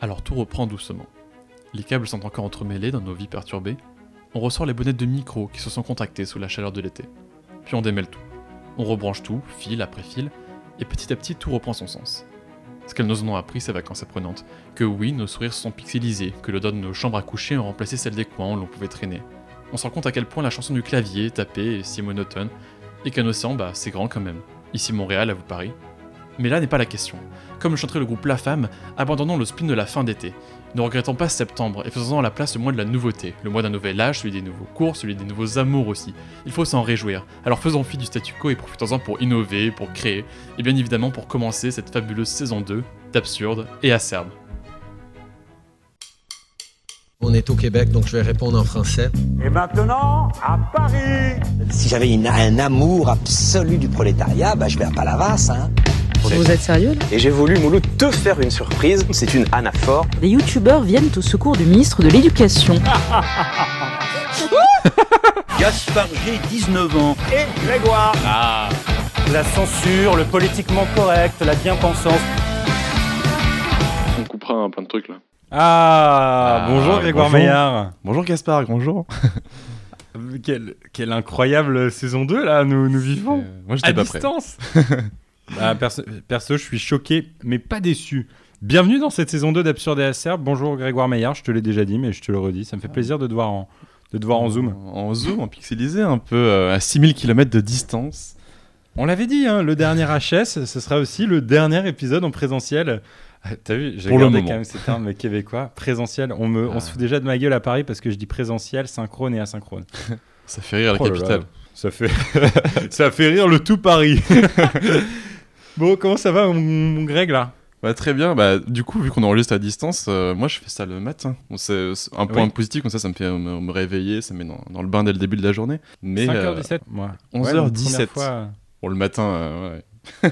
Alors tout reprend doucement. Les câbles sont encore entremêlés dans nos vies perturbées. On ressort les bonnettes de micro qui se sont contractées sous la chaleur de l'été. Puis on démêle tout. On rebranche tout, fil après fil, et petit à petit tout reprend son sens. Ce qu'elles nous ont appris ces vacances apprenantes, que oui, nos sourires sont pixelisés, que l'odeur de nos chambres à coucher ont remplacé celle des coins où l'on pouvait traîner. On se rend compte à quel point la chanson du clavier, tapée, si monotone, et qu'un océan, bah, c'est grand quand même. Ici Montréal, à vous Paris. Mais là n'est pas la question. Comme le chanterait le groupe La Femme, abandonnons le spin de la fin d'été. Ne regrettons pas septembre et faisons la place le mois de la nouveauté, le mois d'un nouvel âge, celui des nouveaux cours, celui des nouveaux amours aussi. Il faut s'en réjouir. Alors faisons fi du statu quo et profitons-en pour innover, pour créer, et bien évidemment pour commencer cette fabuleuse saison 2 d'absurde et acerbe. On est au Québec, donc je vais répondre en français. Et maintenant, à Paris Si j'avais un amour absolu du prolétariat, bah, je vais à Palavas. Hein. Vous êtes sérieux là Et j'ai voulu, Mouloud, te faire une surprise. C'est une anaphore. Des youtubeurs viennent au secours du ministre de l'Éducation. Gaspard G, 19 ans. et Grégoire. La censure, le politiquement correct, la bien-pensance. On coupera un plein de trucs là. Ah, Ah, bonjour Grégoire bonjour. Maillard. Bonjour Gaspard, bonjour. Quelle, quelle incroyable saison 2 là, nous, nous vivons. Euh, moi j'étais pas prêt. Bah, perso, perso, je suis choqué, mais pas déçu. Bienvenue dans cette saison 2 d'Absurde et Acerbe. Bonjour Grégoire Maillard, je te l'ai déjà dit, mais je te le redis. Ça me fait plaisir de te voir en, de te voir en zoom. En zoom, en pixelisé, un peu euh, à 6000 km de distance. On l'avait dit, hein, le dernier HS, ce sera aussi le dernier épisode en présentiel. Ah, T'as vu, j'ai regardé quand même ces termes québécois. Présentiel, on, me, on Ah. se fout déjà de ma gueule à Paris parce que je dis présentiel, synchrone et asynchrone. Ça fait rire la Oh là là, capitale. Ça fait, ça fait rire le tout Paris. bon, comment ça va, mon, mon Greg, là? Bah, très bien, bah, du coup, vu qu'on enregistre à distance, euh, moi je fais ça le matin. Bon, c'est un point Oui. positif, comme ça, ça me fait me, me réveiller, ça me met dans, dans le bain dès le début de la journée. Mais euh, 5h17, moi. 11h17. donc, première fois- pour le matin, euh, ouais. Il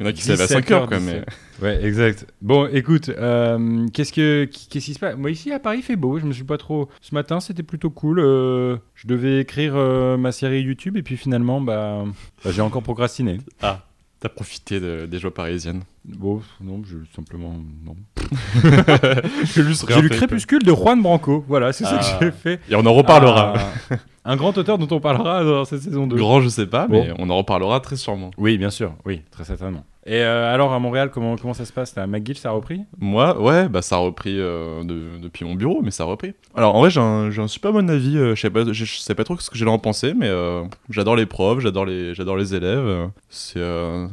y en a qui se lèvent à 5h, quoi, mais. Ouais, exact. Bon, écoute, euh, qu'est-ce que qu'est-ce qui se passe? Moi ici à Paris, il fait beau. Je me suis pas trop. Ce matin, c'était plutôt cool. euh, je devais écrire euh, ma série YouTube et puis finalement, bah, bah, j'ai encore procrastiné. Ah, t'as profité de- des joies parisiennes. Bon, non, je simplement non. J'ai juste J'ai lu Crépuscule de Juan Branco. Voilà, c'est ça Ah. que j'ai fait. Et on en reparlera. Ah, un grand auteur dont on parlera dans cette saison 2. Grand, je sais pas, Bon. mais on en reparlera très sûrement. Oui, bien sûr. Oui, très certainement. Et euh, alors à Montréal, comment, comment ça se passe? Là McGill, ça a repris? Moi, ouais, bah ça a repris euh, de- depuis mon bureau, mais ça a repris. Alors en vrai, j'ai un, super bon avis. euh, je sais pas, je, sais pas trop ce que j'allais en penser, mais j'adore les profs, j'adore les, j'adore les élèves. c'est,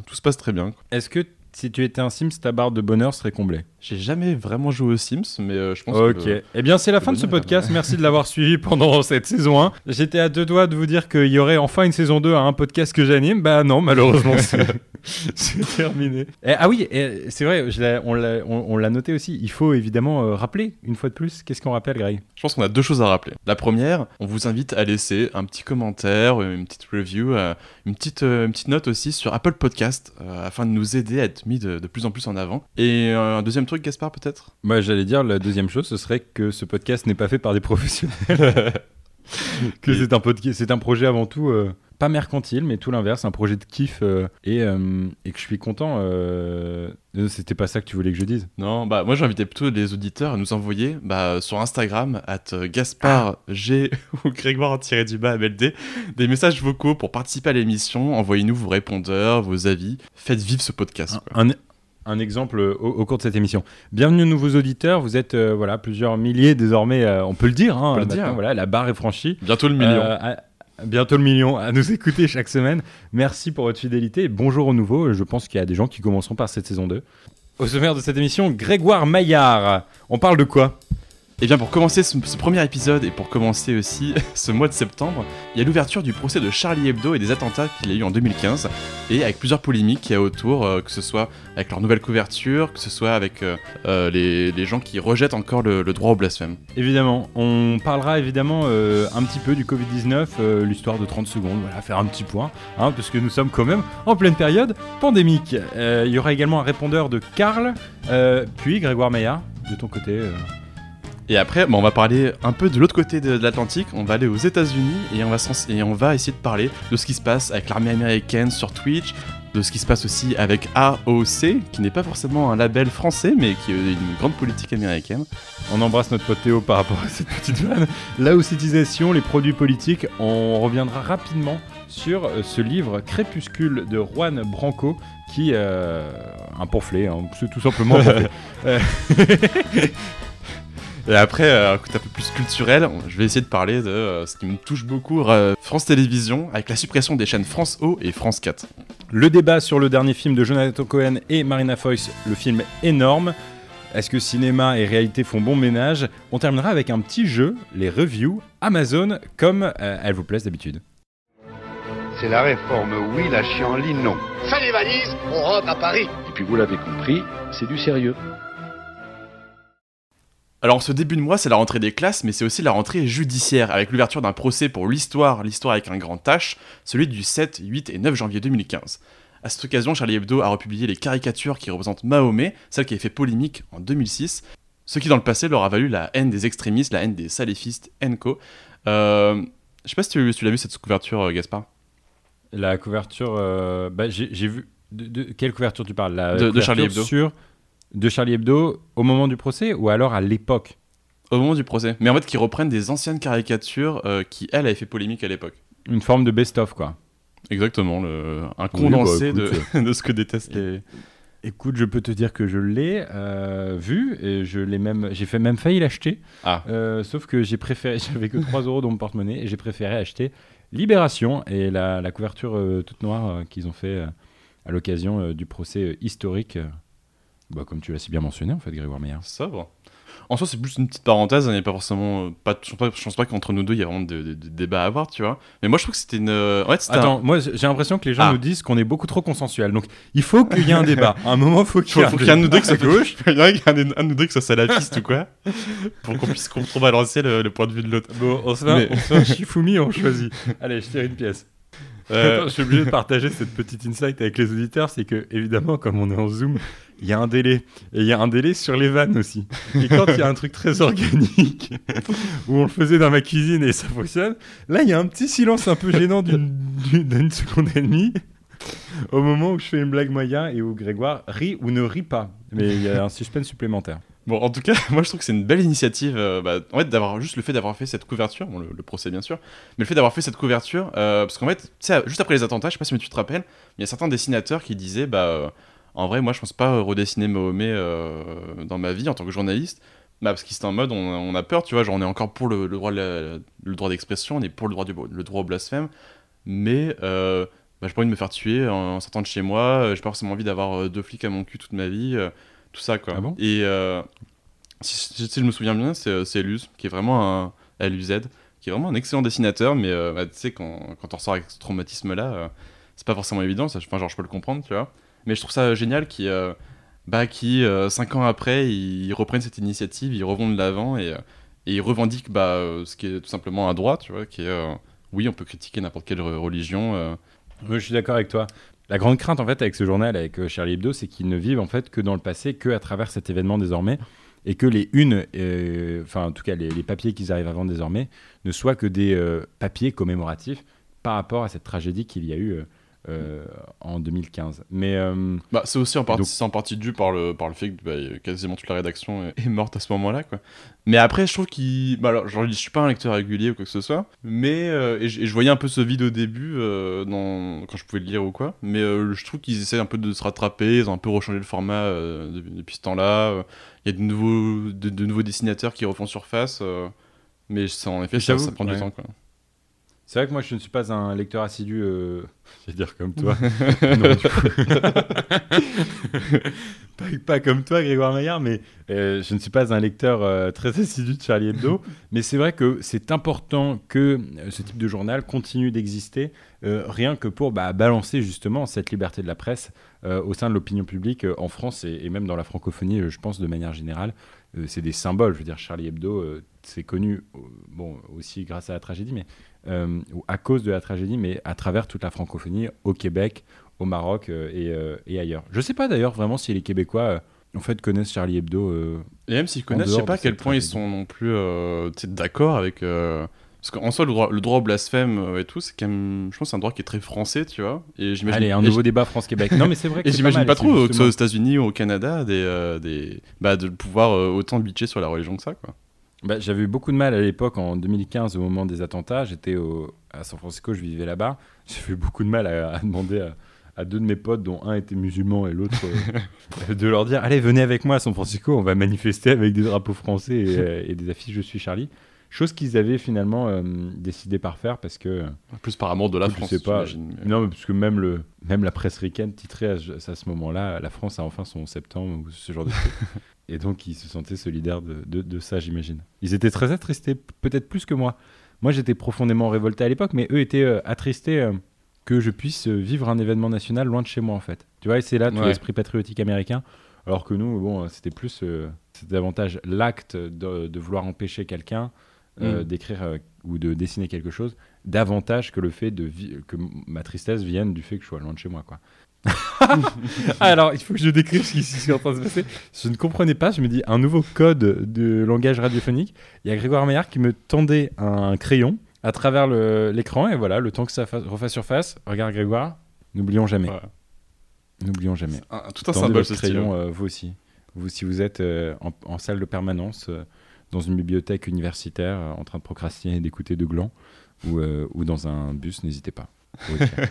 tout se passe très bien. Est-ce que si tu étais un Sims, ta barre de bonheur serait comblée? J'ai jamais vraiment joué aux Sims, mais euh, je pense Ok. que. Eh bien, c'est la fin de ce podcast. Merci de l'avoir suivi pendant cette saison 1. J'étais à deux doigts de vous dire qu'il y aurait enfin une saison 2 à un podcast que j'anime. Bah non, malheureusement, c'est terminé. Eh, ah oui, eh, c'est vrai, je on l'a on- on l'a noté aussi. Il faut évidemment euh, rappeler, une fois de plus, qu'est-ce qu'on rappelle, Greg? Je pense qu'on a deux choses à rappeler. La première, on vous invite à laisser un petit commentaire, une petite review, euh, une, petite, euh, une petite note aussi sur Apple Podcast, afin de nous aider à être mis de, de plus en plus en avant. Et un deuxième truc, Gaspard, peut-être? Moi, j'allais dire, la deuxième chose, ce serait que ce podcast n'est pas fait par des professionnels. que c'est un, podca- c'est un projet avant tout, euh, pas mercantile, mais tout l'inverse, un projet de kiff. euh, et, euh, et que je suis content. C'était pas ça que tu voulais que je dise? Non, bah moi j'invitais plutôt les auditeurs à nous envoyer bah, sur Instagram, at Gaspard G ou Grégoire-du-bas MLD, des messages vocaux pour participer à l'émission. Envoyez-nous vos répondeurs, vos avis. Faites vivre ce podcast. quoi. Un, un exemple euh, au, au cours de cette émission. Bienvenue nouveaux auditeurs, vous êtes euh, voilà, plusieurs milliers désormais, euh, on peut le dire. hein, On peut le maintenant, dire. Voilà, la barre est franchie. Bientôt le million. Euh, à- bientôt le million à nous écouter chaque semaine. Merci pour votre fidélité bonjour aux nouveaux. Je pense qu'il y a des gens qui commenceront par cette saison 2. Au sommaire de cette émission, Grégoire Maillard. On parle de quoi? Et bien pour commencer ce, premier épisode et pour commencer aussi ce mois de septembre, il y a l'ouverture du procès de Charlie Hebdo et des attentats qu'il a eu en 2015 et avec plusieurs polémiques qu'il y a autour, euh, que ce soit avec leur nouvelle couverture, que ce soit avec euh, euh, les, gens qui rejettent encore le, droit au blasphème. Évidemment, on parlera évidemment un petit peu du Covid-19, euh, l'histoire de 30 secondes, voilà, faire un petit point, hein, parce que nous sommes quand même en pleine période pandémique. Il y aura également un répondeur de Karl, puis Grégoire Maillard, de ton côté. Et après, bon, on va parler un peu de l'autre côté de, de l'Atlantique. On va aller aux États-Unis et on va s'en- et on va essayer de parler de ce qui se passe avec l'armée américaine sur Twitch, de ce qui se passe aussi avec AOC, qui n'est pas forcément un label français, mais qui est une grande politique américaine. On embrasse notre pote Théo par rapport à cette petite vanne. La haussitisation, les produits politiques, on reviendra rapidement sur euh, ce livre Crépuscule de Juan Branco, qui euh, un pamphlet, hein, c'est tout simplement un pamphlet. Et après, euh, un côté un peu plus culturel, je vais essayer de parler de euh, ce qui me touche beaucoup, euh, France Télévisions, avec la suppression des chaînes France O et France 4. Le débat sur le dernier film de Jonathan Cohen et Marina Foïs, le film énorme. Est-ce que cinéma et réalité font bon ménage? On terminera avec un petit jeu, les reviews Amazon, comme euh, elles vous plaisent d'habitude. C'est la réforme oui, la chienlit non. Fais les valises, on rentre à Paris. Et puis vous l'avez compris, c'est du sérieux. Alors, ce début de mois, c'est la rentrée des classes, mais c'est aussi la rentrée judiciaire, avec l'ouverture d'un procès pour l'histoire, l'histoire avec un grand H, celui du 7, 8 et 9 janvier 2015. À cette occasion, Charlie Hebdo a republié les caricatures qui représentent Mahomet, celle qui a fait polémique en 2006, ce qui dans le passé leur a valu la haine des extrémistes, la haine des salafistes, Enco. Euh, je sais pas si tu, si tu l'as vu cette couverture, euh, Gaspard La couverture, euh, bah, j'ai vu. De, de- quelle couverture tu parles? La De- de couverture Charlie Hebdo. Sur, de Charlie Hebdo au moment du procès ou alors à l'époque Au moment du procès. Mais en fait, qui reprennent des anciennes caricatures euh, qui, elle, avaient fait polémique à l'époque. Une forme de best-of, quoi. Exactement, le, un Oui, condensé bah, de, écoute, de ce que détestent les. Écoute, je peux te dire que je l'ai euh, vu et je l'ai même, j'ai fait même failli l'acheter. Ah. Euh, sauf que j'ai préféré, j'avais que 3 euros dans mon porte-monnaie et j'ai préféré acheter Libération et la, la couverture euh, toute noire euh, qu'ils ont fait euh, à l'occasion euh, du procès euh, historique. Euh, bah, comme tu l'as si bien mentionné en fait, Grégoire Meyer. Sobre. En soi, c'est plus une petite parenthèse, il n'y a pas forcément. euh, Pas, je je pense pas qu'entre nous deux, il y a vraiment de, de- de débats à avoir, tu vois. Mais moi, je trouve que c'était une. En fait, c'était Attends, un- moi j'ai l'impression que les gens Ah. nous disent qu'on est beaucoup trop consensuel. Donc il faut qu'il y ait un débat. À un moment, faut y Faut, qu'il y ait un de nous deux qui soit débat. gauche, il y a un nous deux qui soit salafiste ou quoi, pour qu'on puisse contrebalancer le, le point de vue de l'autre. Bon, on se fait, un- Mais- on se fait un Shifumi, on choisit. Allez, je tire une pièce. Euh, Attends, je suis obligé de partager cette petite insight avec les auditeurs, c'est que évidemment, comme on est en Zoom, il y a un délai. Et il y a un délai sur les vannes aussi. Et quand il y a un truc très organique, où on le faisait dans ma cuisine et ça fonctionne, là, il y a un petit silence un peu gênant d'une seconde et demie, au moment où je fais une blague moyen et où Grégoire rit ou ne rit pas. Mais il y a un suspense supplémentaire. Bon, en tout cas, moi je trouve que c'est une belle initiative. euh, bah, en fait, d'avoir juste le fait d'avoir fait cette couverture, le, procès bien sûr, mais le fait d'avoir fait cette couverture, euh, parce qu'en fait, juste après les attentats, je sais pas si tu te rappelles, il y a certains dessinateurs qui disaient, bah, euh, en vrai, moi je pense pas redessiner Mahomet dans ma vie en tant que journaliste. Bah, parce qu'ils étaient en mode, on, a peur, tu vois, genre on est encore pour le, droit, le droit d'expression, on est pour le droit, du, le droit au blasphème, mais bah, j'ai pas envie de me faire tuer en, en sortant de chez moi, j'ai pas forcément envie d'avoir deux flics à mon cul toute ma vie, tout ça quoi. Ah bon Et euh, si, si- si je me souviens bien, c'est euh, Luz, qui est vraiment un LUZ, qui est vraiment un excellent dessinateur, mais euh, bah, tu sais, quand, quand on ressort avec ce traumatisme-là, euh, c'est pas forcément évident, ça, enfin, genre je peux le comprendre, tu vois. Mais je trouve ça génial qui, bah, qui cinq ans après, ils, ils reprennent cette initiative, ils revont de l'avant et, et ils revendiquent bah, ce qui est tout simplement un droit, tu vois, qui est, oui, on peut critiquer n'importe quelle re- religion. Oui, je suis d'accord avec toi. La grande crainte en fait avec ce journal, avec euh, Charlie Hebdo, c'est qu'ils ne vivent en fait que dans le passé, que à travers cet événement désormais, et que les unes, euh, enfin en tout cas les, les papiers qu'ils arrivent à vendre désormais, ne soient que des euh, papiers commémoratifs par rapport à cette tragédie qu'il y a eu euh, en 2015. Mais euh, Bah, c'est aussi en partie, donc- c'est en partie dû par le, par le fait que bah, quasiment toute la rédaction est, est morte à ce moment-là. Quoi. Mais après, je trouve qu'il. Bah, alors, genre, je suis pas un lecteur régulier ou quoi que ce soit, mais. euh, et, je, voyais un peu ce vide au début euh, dans, quand je pouvais le lire ou quoi. Mais je trouve qu'ils essaient un peu de se rattraper, ils ont un peu rechangé le format depuis, ce temps-là. Il y a de nouveaux, de, de nouveaux dessinateurs qui refont surface. mais ça, en effet, ça, prend ouais. du temps. Quoi. C'est vrai que moi je ne suis pas un lecteur assidu, euh, je vais dire comme toi. Non, pas, pas comme toi, Grégoire Maillard, mais euh, je ne suis pas un lecteur euh, très assidu de Charlie Hebdo. mais c'est vrai que c'est important que ce type de journal continue d'exister, rien que pour bah, balancer justement cette liberté de la presse au sein de l'opinion publique en France et, et même dans la francophonie, je pense, de manière générale. C'est des symboles. Je veux dire, Charlie Hebdo, c'est connu, bon, aussi grâce à la tragédie, mais euh, ou à cause de la tragédie, mais à travers toute la francophonie, au Québec, au Maroc euh, et, euh, et ailleurs. Je sais pas d'ailleurs vraiment si les Québécois euh, en fait connaissent Charlie Hebdo. Et même s'ils En connaissent, je sais pas à quel point ils sont non plus d'accord avec. Parce qu'en soi, le droit, le droit au blasphème et tout, c'est quand même. Je pense c'est un droit qui est très français, tu vois. Et j'imagine. Allez, un nouveau débat France-Québec. Non, mais c'est vrai que Et j'imagine pas, c'est trop, que ce soit aux États-Unis ou au Canada, des, des, bah, de pouvoir autant bitcher sur la religion que ça, quoi. Bah, J'avais eu beaucoup de mal à l'époque, en 2015, au moment des attentats. J'étais à San Francisco, je vivais là-bas. J'ai eu beaucoup de mal à, à demander à, à deux de mes potes, dont un était musulman et l'autre, euh, de leur dire Allez, venez avec moi à San Francisco, on va manifester avec des drapeaux français et, euh, et des affiches Je suis Charlie. Chose qu'ils avaient finalement euh, décidé par faire parce que. Plus par amour de la je France, sais pas. j'imagine, mais- Non, mais parce que même, le, même la presse ricaine titrait à, à ce moment-là La France a enfin son septembre ou ce genre de truc. Et donc, ils se sentaient solidaires de, de- de ça, j'imagine. Ils étaient très attristés, peut-être plus que moi. Moi, j'étais profondément révolté à l'époque, mais eux étaient euh, attristés euh, que je puisse euh, vivre un événement national loin de chez moi, en fait. Tu vois, et c'est là tout Ouais. l'esprit patriotique américain. Alors que nous, bon, c'était plus, euh, c'était davantage l'acte de, de vouloir empêcher quelqu'un Mm. d'écrire ou de dessiner quelque chose, davantage que le fait de que ma tristesse vienne du fait que je sois loin de chez moi, quoi. Alors, il faut que je décrive ce qui, ce qui est en train de se passer. Je ne comprenais pas, je me dis, un nouveau code de langage radiophonique. Il y a Grégoire Maillard qui me tendait un crayon à travers l'écran, et voilà, le temps que ça fasse- refasse surface. Regarde Grégoire, n'oublions jamais. Ouais. N'oublions jamais. Un- tout un Tendez symbole, ce crayon, euh, vous aussi. Vous, si vous êtes euh, en, en salle de permanence, euh, dans une bibliothèque universitaire, euh, en train de procrastiner et d'écouter de gland, ou, euh, ou dans un bus, n'hésitez pas. Écrire.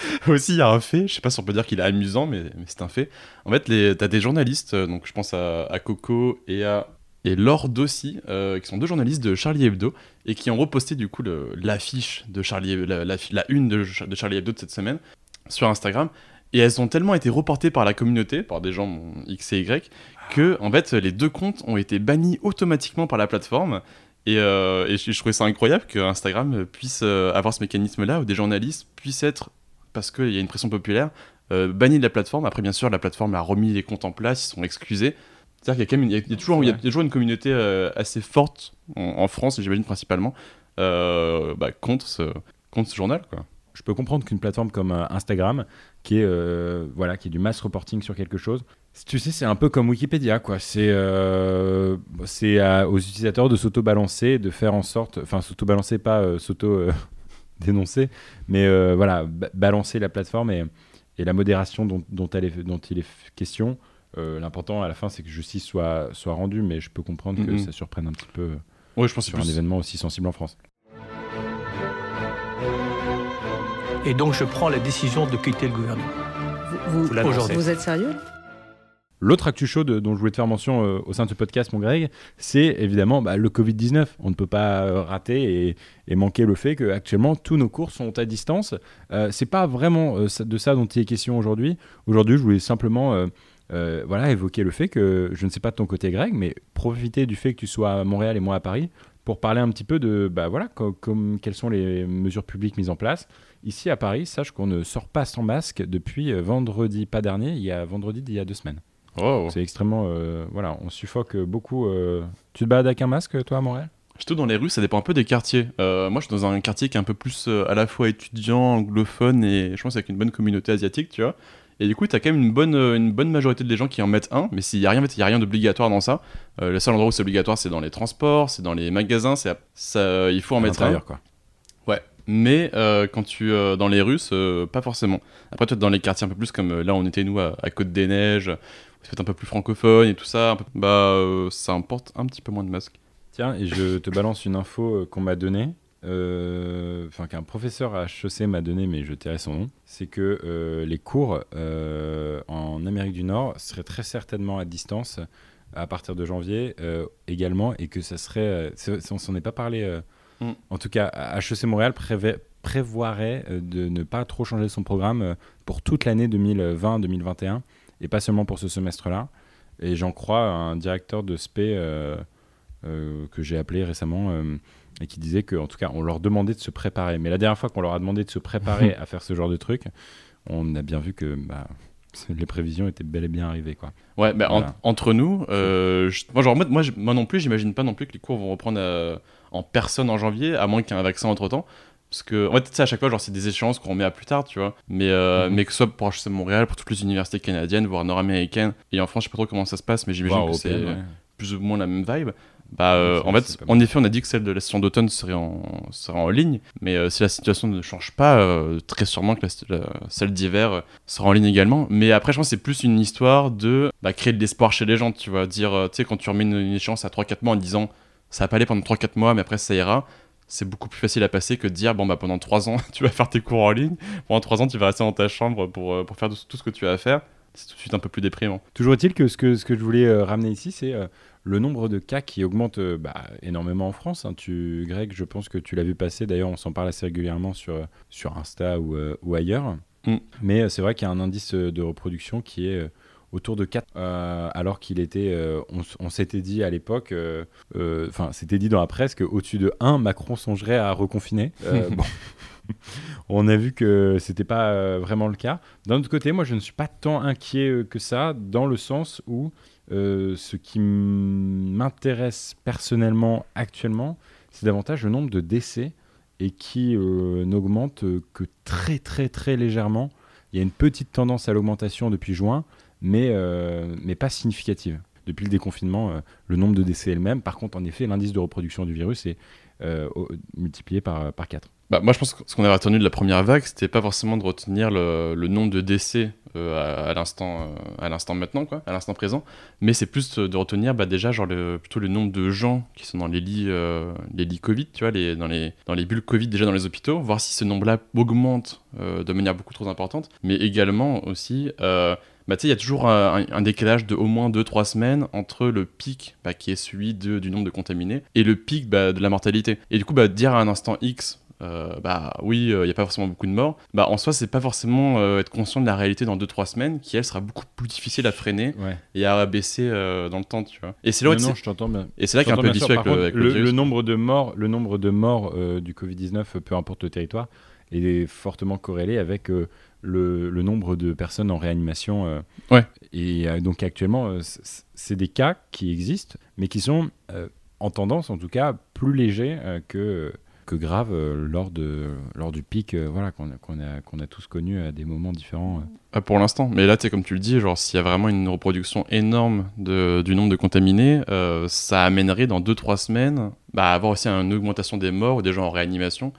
Aussi, il y a un fait, je sais pas si on peut dire qu'il est amusant, mais, c'est un fait. En fait, t'as des journalistes, euh, donc je pense à, Coco et à et Laure Dossi, euh, qui sont deux journalistes de Charlie Hebdo, et qui ont reposté du coup l'affiche de Charlie, la, la- une de, Ch- de Charlie Hebdo de cette semaine sur Instagram, et elles ont tellement été reportées par la communauté, par des gens X et Y, que en fait les deux comptes ont été bannis automatiquement par la plateforme. Et, euh, je, je trouvais ça incroyable que Instagram puisse euh, avoir ce mécanisme-là où des journalistes puissent être, parce qu'il y a une pression populaire, euh, bannis de la plateforme. Après, bien sûr, la plateforme a remis les comptes en place, ils sont exclusés. C'est-à-dire qu'il y a quand même une, il y y a toujours, une communauté euh, assez forte en, en France, j'imagine principalement, euh, bah, contre, ce, contre ce journal. Quoi. Je peux comprendre qu'une plateforme comme Instagram, qui est, voilà, qui est du mass reporting sur quelque chose, tu sais, c'est un peu comme Wikipédia, quoi. C'est euh, aux utilisateurs de s'auto-balancer, de faire en sorte, enfin, s'auto-balancer, pas euh, s'auto-dénoncer, mais euh, voilà, ba- balancer la plateforme et, et la modération dont, dont, elle est, dont il est question. Euh, L'important à la fin, c'est que justice soit, soit rendue, mais je peux comprendre que Mhm. ça surprenne un petit peu Ouais, je pense sur c'est un plus- événement aussi sensible en France. Et donc je prends la décision de quitter le gouvernement. Vous, Vous l'annoncez. vous êtes sérieux? L'autre actu chaud de- dont je voulais te faire mention euh, au sein de ce podcast, mon Greg, c'est évidemment bah, le Covid-19. On ne peut pas euh, rater et, manquer le fait qu'actuellement, tous nos cours sont à distance. Euh, c'est pas vraiment euh, de ça dont il est question aujourd'hui. Aujourd'hui, je voulais simplement voilà, évoquer le fait que, je ne sais pas de ton côté, Greg, mais profiter du fait que tu sois à Montréal et moi à Paris pour parler un petit peu de bah, voilà, quelles sont les mesures publiques mises en place. Ici à Paris, sache qu'on ne sort pas sans masque depuis vendredi, pas dernier, il y a vendredi d'il y a deux semaines. Oh. C'est extrêmement. euh, voilà, on suffoque beaucoup. euh. Tu te balades avec un masque, toi, à Montréal? Surtout dans les rues, ça dépend un peu des quartiers. Euh, moi, je suis dans un quartier qui est un peu plus euh, à la fois étudiant, anglophone et je pense avec une bonne communauté asiatique, tu vois. Et du coup, t'as quand même une bonne, euh, une bonne majorité des gens qui en mettent un, mais s'il y a rien, y a rien d'obligatoire dans ça. Le seul endroit où c'est obligatoire, c'est dans les transports, c'est dans les magasins, c'est ça, il faut en mettre un. quoi. Ouais, mais quand tu dans les rues, pas forcément. Après, toi, dans les quartiers un peu plus comme là, on était nous à, à Côte des Neiges, peut-être un peu plus francophone et tout ça, un peu- bah euh, ça importe un petit peu moins de masques. Tiens, et je te balance une info euh, qu'on m'a donnée. euh, Enfin, qu'un professeur à HEC m'a donné, mais je tairai son nom. C'est que euh, les cours en Amérique du Nord seraient très certainement à distance à partir de janvier également, et que ça serait. on s'en est pas parlé. Mm. En tout cas, HEC Montréal prévait- prévoirait de ne pas trop changer son programme pour toute l'année 2020-2021 et pas seulement pour ce semestre-là. Et j'en crois à un directeur de SPE euh, euh, que j'ai appelé récemment euh, et qui disait qu'en tout cas, on leur demandait de se préparer. Mais la dernière fois qu'on leur a demandé de se préparer à faire ce genre de truc, on a bien vu que bah, les prévisions étaient bel et bien arrivées. Quoi. Ouais, bah, en- entre nous, euh, je- moi, genre, moi, moi, je- moi non plus, j'imagine pas non plus que les cours vont reprendre en personne en janvier, à moins qu'il y ait un vaccin entre temps. Parce que, en fait, tu sais, à chaque fois, genre, c'est des échéances qu'on remet à plus tard, tu vois. Mais, euh, Mhm. mais que ce soit pour HEC Montréal, pour toutes les universités canadiennes, voire nord-américaines, et en France, je sais pas trop comment ça se passe, mais j'imagine que c'est ouais. plus ou moins la même vibe. Bah, euh, en fait, en effet, on a dit que celle de la session d'automne serait en, serait en ligne, mais euh, si la situation ne change pas, euh, très sûrement que la, la- celle d'hiver euh, sera en ligne également. Mais après, je pense que c'est plus une histoire de bah, créer de l'espoir chez les gens, tu vois. Dire, euh, tu sais, quand tu remets une, une échéance à 3-4 mois en disant ça va pas aller pendant 3-4 mois, mais après ça ira. C'est beaucoup plus facile à passer que de dire bon bah pendant 3 ans tu vas faire tes cours en ligne, pendant 3 ans tu vas rester dans ta chambre pour, euh, pour faire tout, ce que tu as à faire. C'est tout de suite un peu plus déprimant. Toujours est-il que ce que, ce que je voulais euh, ramener ici, c'est euh, le nombre de cas qui augmente euh, bah, énormément en France. hein. Tu, Greg, je pense que tu l'as vu passer. D'ailleurs, on s'en parle assez régulièrement sur, sur Insta ou, ou ailleurs. Mm. Mais c'est vrai qu'il y a un indice de reproduction qui est autour de 4, euh, alors qu'il était, euh, on, s'était dit à l'époque, euh, enfin, c'était dit dans la presse qu'au-dessus de 1, Macron songerait à reconfiner. Bon. On a vu que c'était pas vraiment le cas. D'un autre côté, moi, je ne suis pas tant inquiet que ça, dans le sens où ce qui m'intéresse personnellement actuellement, c'est davantage le nombre de décès et qui euh, n'augmente que très très très légèrement. Il y a une petite tendance à l'augmentation depuis juin, mais, euh, mais pas significative. Depuis le déconfinement, euh, le nombre de décès est le même. Par contre, en effet, l'indice de reproduction du virus est euh, multiplié par, par 4. Bah, moi, je pense que ce qu'on a retenu de la première vague, c'était pas forcément de retenir le, le nombre de décès à, l'instant, maintenant, quoi, à l'instant présent, mais c'est plus de retenir bah, déjà genre le, plutôt le nombre de gens qui sont dans les lits, les lits Covid, tu vois, les, dans les dans les bulles Covid déjà dans les hôpitaux, voir si ce nombre-là augmente de manière beaucoup trop importante, mais également aussi. Euh, bah, il y a toujours un, un décalage de au moins 2-3 semaines entre le pic bah, qui est celui de- du nombre de contaminés et le pic bah, de la mortalité. Et du coup, bah, dire à un instant X, euh, bah oui, il n'y a pas forcément beaucoup de morts, bah en soi, c'est pas forcément euh, être conscient de la réalité dans 2-3 semaines qui, elle, sera beaucoup plus difficile à freiner Ouais. et à abaisser euh, dans le temps, tu vois. Et c'est là Non, non, je bien. Et c'est là qu'il y a un peu vicieux avec, le, avec le le, virus. le nombre de morts, le nombre de morts euh, du Covid-19, euh, peu importe le territoire, est fortement corrélé avec euh, le, le nombre de personnes en réanimation. euh. Ouais. Et euh, donc actuellement, c'est des cas qui existent, mais qui sont en tendance, en tout cas, plus légers que que graves euh, lors de lors du pic, euh, voilà qu'on a, qu'on a qu'on a tous connu à des moments différents. euh. Ah, pour l'instant. Mais là, tu sais, comme tu le dis, genre, s'il y a vraiment une reproduction énorme de, du nombre de contaminés, ça amènerait dans 2-3 semaines bah, à avoir aussi une augmentation des morts ou des gens en réanimation.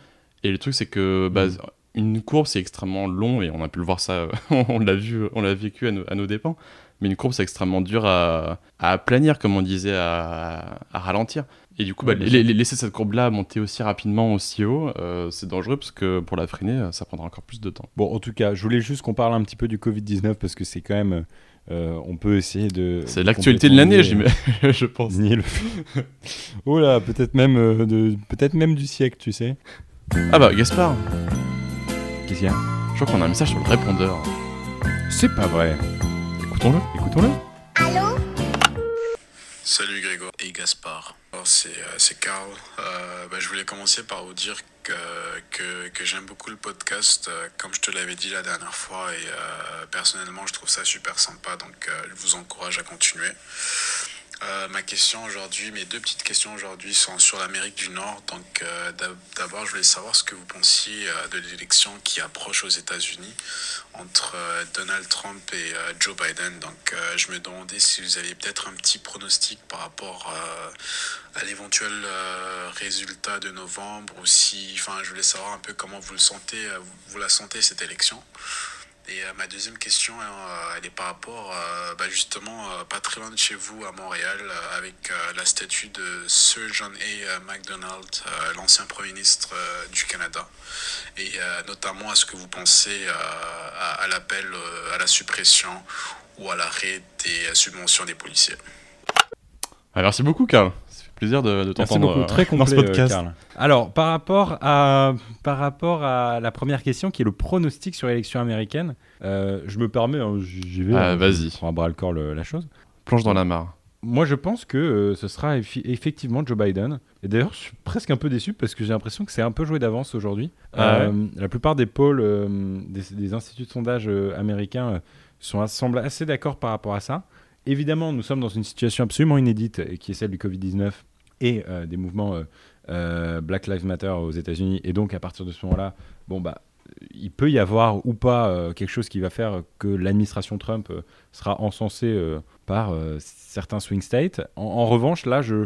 Et le truc, c'est que bah, Mhm. une courbe, c'est extrêmement long, et on a pu le voir ça, on l'a vu, on l'a vécu à nos, à nos dépens. Mais une courbe, c'est extrêmement dur à, à aplanir, comme on disait, à, à ralentir. Et du coup, bah, Ouais, laisser cette courbe-là monter aussi rapidement, aussi haut, euh, c'est dangereux parce que pour la freiner, ça prendra encore plus de temps. Bon, en tout cas, je voulais juste qu'on parle un petit peu du Covid-19 parce que c'est quand même. euh, on peut essayer de. C'est l'actualité de l'année, je pense. nier le- oh là, peut-être même, euh, de... peut même du siècle, tu sais. Ah bah, Gaspard, Qu'est-ce qu'il y a? Je crois qu'on a un message sur le répondeur. C'est pas vrai. Écoutons-le. Écoutons-le. Salut Grégoire et Gaspard. Alors, C'est euh, c'est Karl. Euh, bah, je voulais commencer par vous dire que, que, que j'aime beaucoup le podcast, euh, comme je te l'avais dit la dernière fois, et euh, personnellement je trouve ça super sympa, donc euh, je vous encourage à continuer. Euh, ma question aujourd'hui, mes deux petites questions aujourd'hui sont sur l'Amérique du Nord. Donc euh, d'ab- d'abord, je voulais savoir ce que vous pensiez euh, de l'élection qui approche aux États-Unis entre Donald Trump et Joe Biden. Donc je me demandais si vous aviez peut-être un petit pronostic par rapport à l'éventuel résultat de novembre ou si, enfin, je voulais savoir un peu comment vous le sentez, vous la sentez cette élection. Et euh, ma deuxième question, euh, elle est par rapport, euh, bah, justement, pas très loin de chez vous, à Montréal, avec la statue de Sir John A. MacDonald, l'ancien Premier ministre du Canada. Et notamment, est-ce que vous pensez à, à l'appel à la suppression ou à l'arrêt des subventions des policiers? Ah, merci beaucoup, Karl. Plaisir de, de t'entendre euh, très dans ce complet, euh, podcast. Karl. Alors, par rapport, à, par rapport à la première question, qui est le pronostic sur l'élection américaine, euh, je me permets, hein, j'y vais, Ah, hein, vas-y. à bras le corps le- la chose. Plonge dans la mare. Moi, je pense que euh, ce sera effectivement Joe Biden. Et d'ailleurs, je suis presque un peu déçu parce que j'ai l'impression que c'est un peu joué d'avance aujourd'hui. Ah Euh, La plupart des pôles, euh, des, des instituts de sondage euh, américains euh, sont, semblent assez d'accord par rapport à ça. Évidemment, nous sommes dans une situation absolument inédite euh, qui est celle du Covid-19 et euh, des mouvements euh, euh, Black Lives Matter aux États-Unis. Et donc, à partir de ce moment-là, bon, bah, il peut y avoir ou pas quelque chose qui va faire que l'administration Trump sera encensée par certains swing states. En, revanche, là, je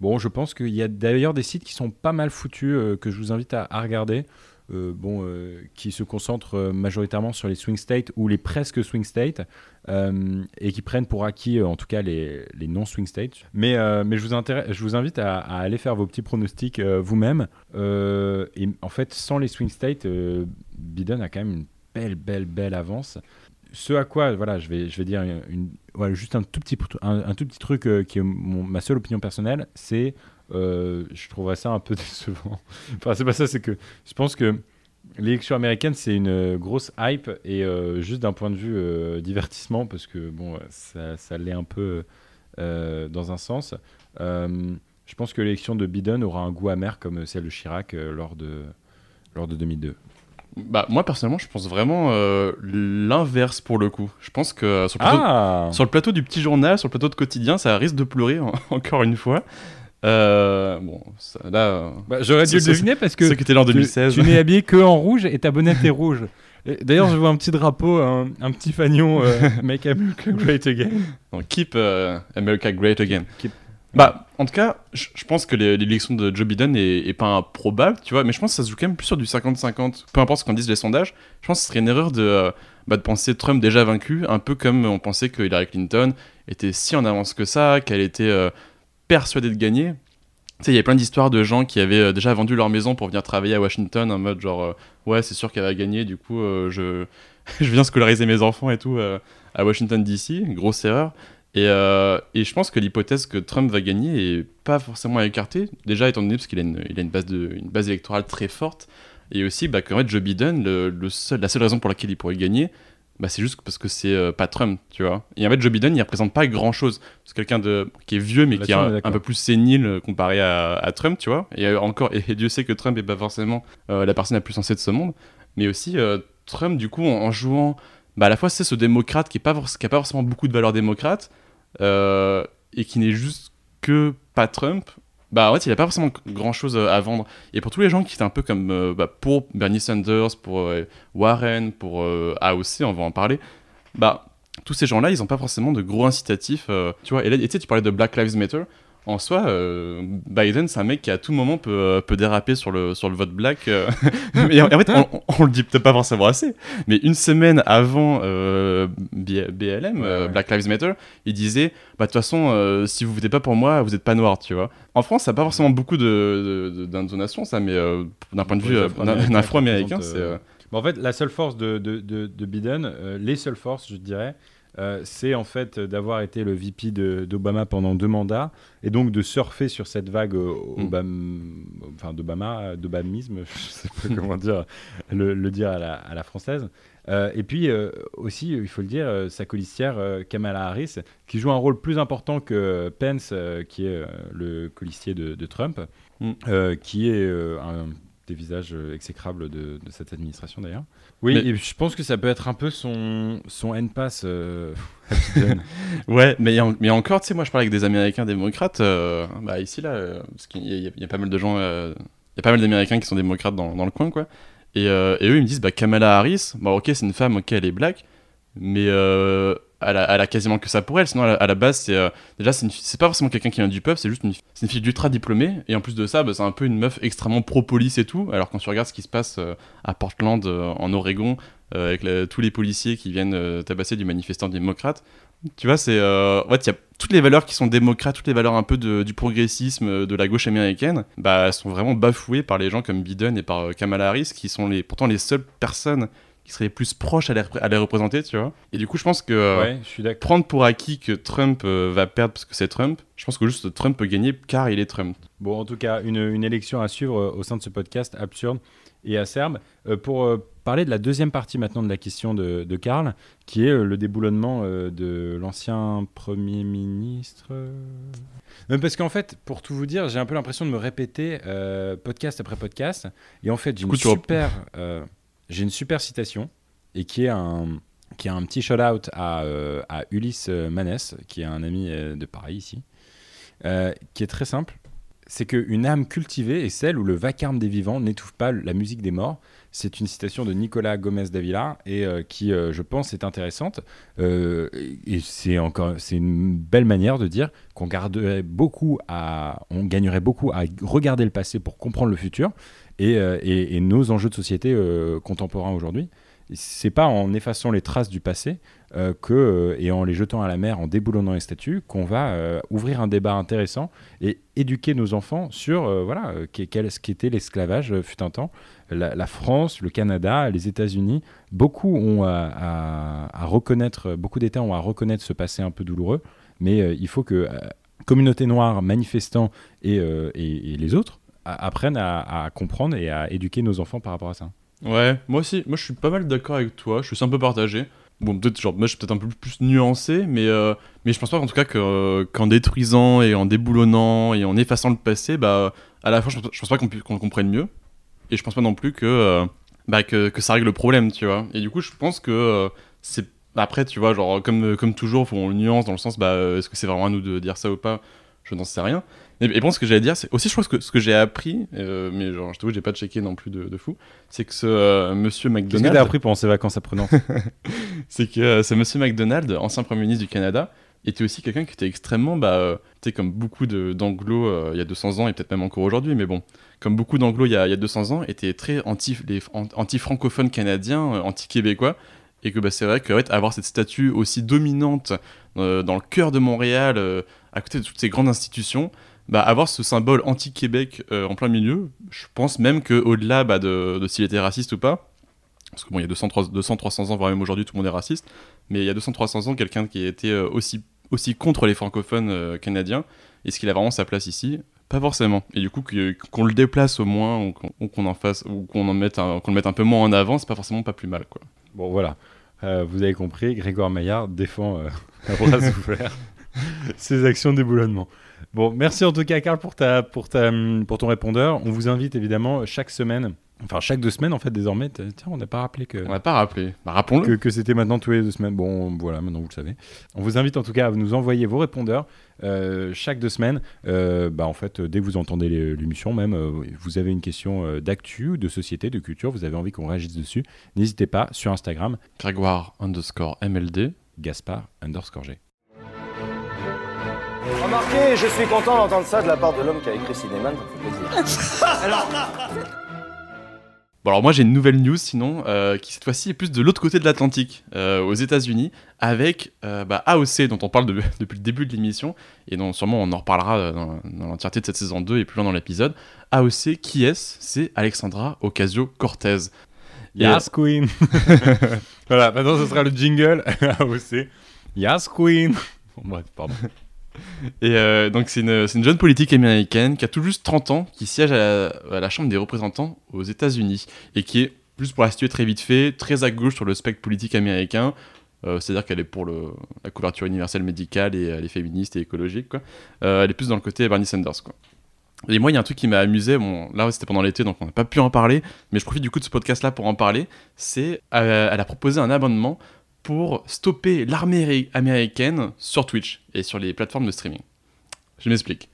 Bon, je pense qu'il y a d'ailleurs des sites qui sont pas mal foutus que je vous invite à regarder. Euh, bon, euh, qui se concentrent euh, majoritairement sur les swing states ou les presque swing states et qui prennent pour acquis en tout cas les, non swing states. Mais, mais je, vous invite à, aller faire vos petits pronostics vous-même. et en fait, sans les swing states, Biden a quand même une belle, belle, belle avance. Ce à quoi, voilà, je vais, je vais dire une, juste un tout petit, un, tout petit truc qui est ma seule opinion personnelle, c'est euh, je trouverais ça un peu décevant. enfin, c'est pas ça, c'est que je pense que l'élection américaine, c'est une grosse hype et euh, juste d'un point de vue euh, divertissement, parce que bon, ça, ça l'est un peu dans un sens. je pense que l'élection de Biden aura un goût amer comme celle de Chirac lors, de, lors de 2002. Bah, moi personnellement, je pense vraiment l'inverse pour le coup. Je pense que sur le, plateau, ah sur le, plateau, du petit journal, sur le plateau de quotidien, ça risque de pleurer encore une fois. Euh, bon, là. Bah, J'aurais dû le deviner parce que. En 2016. Tu, n'es habillé que en rouge et ta bonnette est rouge. D'ailleurs, je vois un petit drapeau, un, petit fanion euh, Make America Great Again. keep euh, America Great Again. Bah, en tout cas, je pense que l'élection de Joe Biden est, pas improbable, tu vois, mais je pense que ça se joue quand même plus sur du 50-50. Peu importe ce qu'en disent les sondages, je pense que ce serait une erreur de, bah, de penser Trump déjà vaincu, un peu comme on pensait que Hillary Clinton était si en avance que ça, qu'elle était persuadé de gagner. Tu sais, il y a plein d'histoires de gens qui avaient euh, déjà vendu leur maison pour venir travailler à Washington en mode genre, euh, ouais, c'est sûr qu'elle va gagner, du coup, euh, je, je viens scolariser mes enfants et tout à Washington DC. Grosse erreur. Et, et je pense que l'hypothèse que Trump va gagner est pas forcément à écarter. Déjà, étant donné parce qu'il a, une, il a une, base de, une base électorale très forte. Et aussi, bah, qu'en fait, Joe Biden, le, seul, la seule raison pour laquelle il pourrait gagner, bah, c'est juste parce que c'est euh, pas Trump, tu vois. Et en fait, Joe Biden, il représente pas grand chose. C'est quelqu'un de qui est vieux, mais qui est un, peu plus sénile euh, comparé à, Trump, tu vois. Et euh, encore, et, Dieu sait que Trump est pas forcément la personne la plus sensée de ce monde. Mais aussi, Trump, du coup, en, jouant, bah, à la fois, c'est ce démocrate qui, est pas, qui a pas forcément beaucoup de valeurs démocrates et qui n'est juste que pas Trump, bah en fait il a pas forcément grand chose euh, à vendre. Et pour tous les gens qui étaient un peu comme euh, bah, pour Bernie Sanders pour euh, Warren pour AOC on va en parler bah tous ces gens là ils ont pas forcément de gros incitatifs tu vois. Et là tu parlais de Black Lives Matter en soi, euh, Biden, c'est un mec qui à tout moment peut, euh, peut déraper sur le, sur le vote black. Euh. mais en, fait, on, le dit peut-être pas forcément assez, mais une semaine avant BLM, Black Lives Matter, il disait bah, De toute façon, si vous votez pas pour moi, vous êtes pas noir, tu vois. En France, ça n'a pas forcément beaucoup d'intonation, ça, mais d'un point de vue d'un afro-américain, c'est. en fait, la seule force de, de, de Biden, les seules forces, je dirais, euh, c'est en fait d'avoir été le VP d'Obama pendant deux mandats et donc de surfer sur cette vague euh, mm. Obama, enfin d'Obama, d'Obamisme, je sais pas comment dire, le, dire à la, française. Euh, et puis aussi, il faut le dire, sa colistière Kamala Harris, qui joue un rôle plus important que Pence, qui est le colistier de, Trump, mm. qui est un des visages exécrables de cette administration d'ailleurs. Oui, et je pense que ça peut être un peu son, son N-Pass. Euh, ouais, mais, mais encore, tu sais, moi je parle avec des Américains démocrates. Euh, bah, ici, là, euh, parce qu'il y, a pas mal de gens, il y a pas mal d'Américains qui sont démocrates dans, dans, le coin, quoi. Et, et, eux, ils me disent, bah, Kamala Harris, bah, ok, c'est une femme, ok, elle est black, mais elle a, quasiment que ça pour elle. Sinon, à la, base, c'est euh, déjà, c'est pas forcément quelqu'un qui vient du peuple, c'est juste une, fille ultra diplômée. Et en plus de ça, bah, c'est un peu une meuf extrêmement pro-police et tout. Alors, quand tu regardes ce qui se passe euh, à Portland, euh, en Oregon, avec tous les policiers qui viennent tabasser du manifestant démocrate, tu vois, c'est. en fait, il y a toutes les valeurs qui sont démocrates, toutes les valeurs un peu du progressisme de la gauche américaine, bah, sont vraiment bafouées par les gens comme Biden et par Kamala Harris, qui sont les, pourtant les seules personnes qui serait plus proche à les, à les, représenter, tu vois. Et du coup, je pense que euh, prendre pour acquis que Trump euh, va perdre parce que c'est Trump, je pense que juste Trump peut gagner car il est Trump. Bon, en tout cas, une, une élection à suivre euh, au sein de ce podcast absurde et acerbe. pour parler de la deuxième partie maintenant de la question de, de Karl, qui est le déboulonnement de l'ancien Premier ministre. parce qu'en fait, pour tout vous dire, j'ai un peu l'impression de me répéter podcast après podcast. Et en fait, j'ai une super j'ai une super citation et qui est un, qui est un petit shout-out à, euh, à, Ulysse Manès, qui est un ami euh, de Paris ici, euh, qui est très simple. c'est qu'une âme cultivée est celle où le vacarme des vivants n'étouffe pas la musique des morts. C'est une citation de Nicolas Gomez d'Avila et euh, qui, euh, je pense, est intéressante. Euh, et c'est encore, c'est une belle manière de dire qu'on garderait beaucoup à, on gagnerait beaucoup à regarder le passé pour comprendre le futur et, et, nos enjeux de société contemporains aujourd'hui. C'est pas en effaçant les traces du passé euh, que, euh, et en les jetant à la mer, en déboulonnant les statues, qu'on va euh, ouvrir un débat intéressant et éduquer nos enfants sur voilà, ce qu'était l'esclavage fut un temps. La, France, le Canada, les États-Unis, beaucoup ont à, reconnaître, beaucoup d'États ont à reconnaître ce passé un peu douloureux, mais il faut que communauté noire, manifestants et, les autres apprennent à, comprendre et à éduquer nos enfants par rapport à ça. Ouais, moi aussi, moi je suis pas mal d'accord avec toi, je suis un peu partagé. Bon, peut-être, genre, moi, je suis peut-être un peu plus nuancé, mais, euh, mais je pense pas en tout cas que, qu'en détruisant et en déboulonnant et en effaçant le passé, bah, à la fin, je pense, pas qu'on, comprenne mieux. Et je pense pas non plus que, euh, bah, que, que, ça règle le problème, tu vois. Et du coup, je pense que euh, c'est. Après, tu vois, genre, comme, comme toujours, on nuance dans le sens, bah, est-ce que c'est vraiment à nous de dire ça ou pas? Je n'en sais rien. Et, bon, ce que j'allais dire, c'est aussi, je pense que ce que j'ai appris, euh, mais genre, je t'avoue, j'ai pas checké non plus de, fou, c'est que ce euh, monsieur McDonald. Qu'est-ce que t'as appris pendant ces vacances apprenantes C'est que euh, ce monsieur McDonald, ancien Premier ministre du Canada, était aussi quelqu'un qui était extrêmement, bah, tu sais, comme beaucoup d'anglo il y a 200 ans, et peut-être même encore aujourd'hui, mais bon, comme beaucoup d'anglo il, y a 200 ans, était très anti, anti-francophones canadiens, anti-québécois, et que bah, c'est vrai qu'avoir avoir cette statue aussi dominante dans le cœur de Montréal, à côté de toutes ces grandes institutions, bah, avoir ce symbole anti-Québec euh, en plein milieu, je pense même qu'au-delà bah, de, de s'il était raciste ou pas, parce que bon, il y a 200-300 ans, voire même aujourd'hui, tout le monde est raciste, mais il y a 200-300 ans, quelqu'un qui était euh, aussi, aussi contre les francophones euh, canadiens, est-ce qu'il a vraiment sa place ici? Pas forcément. Et du coup, qu'on le déplace au moins, ou qu'on en fasse, ou qu'on en mette un, qu'on le mette un peu moins en avant, c'est pas forcément pas plus mal, quoi. Bon, voilà. vous avez compris, Grégoire Maillard défend à bras ouverts ses actions d'éboulonnement. Bon, merci en tout cas, Karl, pour, ta, pour, ta, pour ton répondeur. On vous invite évidemment chaque semaine. Enfin, chaque deux semaines, en fait, désormais. Tiens, on n'a pas rappelé que. On n'a pas rappelé. Bah, rappelons-le. Que, que c'était maintenant tous les deux semaines. Bon, voilà, maintenant vous le savez. On vous invite en tout cas à nous envoyer vos répondeurs euh, chaque deux semaines. Euh, bah, en fait, dès que vous entendez l'émission, même, euh, vous avez une question d'actu, de société, de culture, vous avez envie qu'on réagisse dessus, n'hésitez pas sur Instagram. Grégoire underscore MLD. Gaspard underscore G. Remarquez, je suis content d'entendre ça de la part de l'homme qui a écrit Cinéman, ça fait plaisir. alors... Bon alors moi j'ai une nouvelle news sinon euh, qui cette fois-ci est plus de l'autre côté de l'Atlantique, euh, aux États-Unis, avec euh, bah, AOC dont on parle depuis le début de l'émission et dont sûrement on en reparlera dans, l'entièreté de cette saison 2 et plus loin dans l'épisode. AOC, qui est-ce? C'est Alexandra Ocasio-Cortez. Yes Queen. voilà, maintenant ce sera le jingle AOC. Yes Queen. Bon, bref, pardon. Et euh, donc, c'est une, une, jeune politique américaine qui a tout juste 30 ans, qui siège à la, Chambre des représentants aux États-Unis et qui est, juste pour la situer très vite fait, très à gauche sur le spectre politique américain. Euh, c'est-à-dire qu'elle est pour la couverture universelle médicale et elle est féministe et écologique. Quoi. Euh, elle est plus dans le côté Bernie Sanders. Quoi. Et moi, il y a un truc qui m'a amusé. Bon, là, c'était pendant l'été, donc on n'a pas pu en parler. Mais je profite du coup de ce podcast-là pour en parler. C'est, elle a proposé un abonnement pour stopper l'armée américaine sur Twitch et sur les plateformes de streaming. Je m'explique.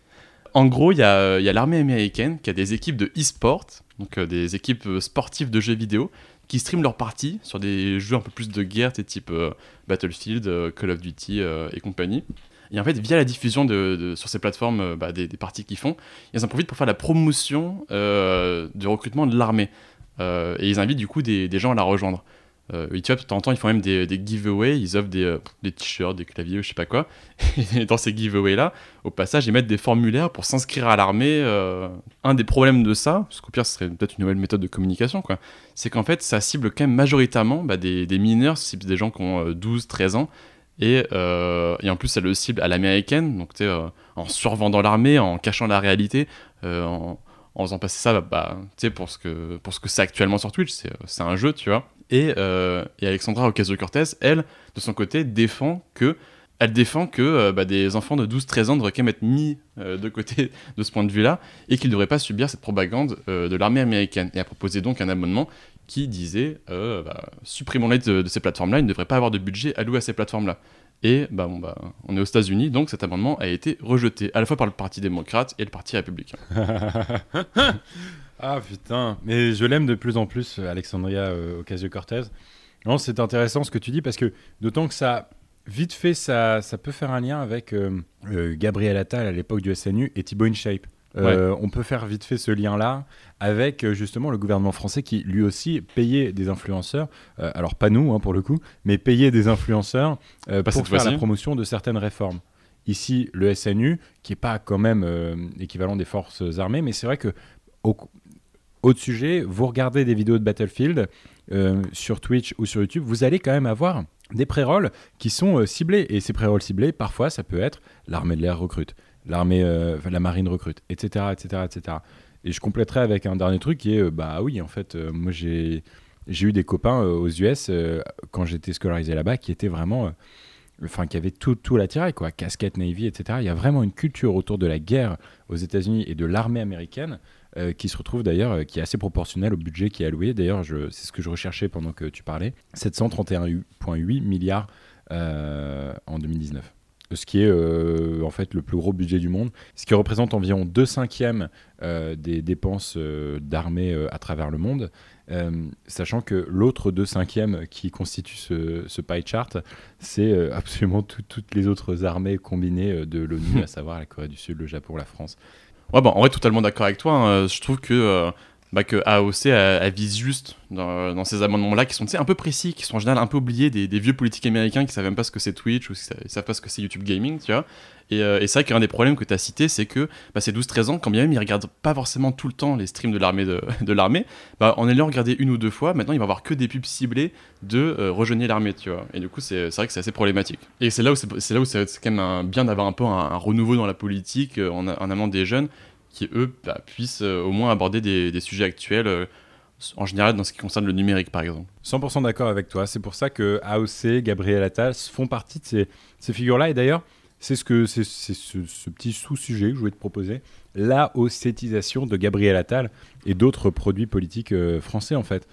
En gros, il y a, l'armée américaine qui a des équipes de e-sport, donc euh, des équipes euh, sportives de jeux vidéo, qui streament leurs parties sur des jeux un peu plus de guerre, type euh, Battlefield, Call of Duty et compagnie. Et en fait, via la diffusion sur ces plateformes bah, des, parties qu'ils font, ils en profitent pour faire la promotion du recrutement de l'armée. et ils invitent du coup des gens à la rejoindre. Euh, tu vois, de temps en temps, ils font même des, giveaways, ils offrent des, euh, des t-shirts, des claviers, je sais pas quoi. Et dans ces giveaways-là, au passage, ils mettent des formulaires pour s'inscrire à l'armée. Euh, un des problèmes de ça, parce qu'au pire, ce serait peut-être une nouvelle méthode de communication, quoi, c'est qu'en fait, ça cible quand même majoritairement bah, des, mineurs, c'est des gens qui ont 12, 13 ans. Et, et, en plus, ça le cible à l'américaine, donc tu en survendant l'armée, en cachant la réalité, en, faisant passer ça bah, pour ce pour ce que c'est actuellement sur Twitch, c'est un jeu, tu vois. Et, euh, et Alexandra Ocasio-Cortez, elle, de son côté, défend que elle défend que euh, bah, des enfants de 12-13 ans devraient quand même être mis euh, de côté de ce point de vue-là et qu'ils ne devraient pas subir cette propagande de l'armée américaine. Et a proposé donc un amendement qui disait bah, supprimons-les de, ces plateformes-là, ils ne devraient pas avoir de budget alloué à ces plateformes-là. Et bah, bon, bah, on est aux États-Unis, donc cet amendement a été rejeté à la fois par le Parti démocrate et le Parti républicain. ah putain, mais je l'aime de plus en plus, Alexandria euh, Ocasio-Cortez. Non, c'est intéressant ce que tu dis parce que d'autant que ça, vite fait, ça, ça peut faire un lien avec euh, euh, Gabriel Attal à l'époque du SNU et Thibaut InShape. Euh, On peut faire vite fait ce lien-là avec euh, justement le gouvernement français qui lui aussi payait des influenceurs, euh, alors pas nous hein, pour le coup, mais payait des influenceurs euh, pour faire la promotion de certaines réformes. Ici, le SNU, qui n'est pas quand même euh, équivalent des forces armées, mais c'est vrai que au, autre sujet, vous regardez des vidéos de Battlefield euh, sur Twitch ou sur YouTube, vous allez quand même avoir des pré-rolls qui sont euh, ciblés. Et ces pré-rolls ciblés, parfois, ça peut être l'armée de l'air recrute, l'armée, euh, la marine recrute, etc., etc., etc. Et je compléterai avec un dernier truc qui est, bah oui, en fait, moi j'ai j'ai eu des copains aux US quand j'étais scolarisé là-bas qui étaient vraiment, enfin, qui avaient tout, tout l'attiré, quoi, casquette Navy, etc. Il y a vraiment une culture autour de la guerre aux États-Unis et de l'armée américaine euh, qui se retrouve d'ailleurs, euh, qui est assez proportionnelle au budget qui est alloué. D'ailleurs, c'est ce que je recherchais pendant que tu parlais, 731,8 milliards euh, en 2019 ce qui est en fait le plus gros budget du monde, ce qui représente environ 2 cinquièmes des dépenses euh, d'armée à travers le monde, sachant que l'autre 2 cinquièmes qui constitue ce, pie chart, c'est absolument tout- toutes les autres armées combinées de l'ONU, à savoir la Corée du Sud, le Japon, la France. Ouais, bon, en vrai, totalement d'accord avec toi. hein. Je trouve que, euh, bah, que AOC, elle, elle vise juste dans, ces amendements-là qui sont un peu précis, qui sont en général un peu oubliés des, vieux politiques américains qui savent même pas ce que c'est Twitch ou qui savent, savent pas ce que c'est YouTube Gaming, tu vois. Et, euh, et c'est vrai qu'un des problèmes que tu as cité, c'est que bah, ces 12-13 ans, quand bien même ils regardent pas forcément tout le temps les streams de l'armée, de, bah, en allant regarder une ou deux fois, maintenant il va y avoir que des pubs ciblées de euh, l'armée, tu vois. Et du coup, c'est vrai que c'est assez problématique. Et c'est là où c'est quand même bien d'avoir un peu un, renouveau dans la politique euh, en, en amenant des jeunes qui, eux, bah, puissent euh, au moins aborder des, sujets actuels, euh, en général dans ce qui concerne le numérique, par exemple. 100% d'accord avec toi. C'est pour ça que AOC, Gabriel Attal font partie de ces, figures-là. Et d'ailleurs, c'est ce, que, c'est, ce, petit sous-sujet que je voulais te proposer. La de Gabriel Attal et d'autres produits politiques euh, français, en fait.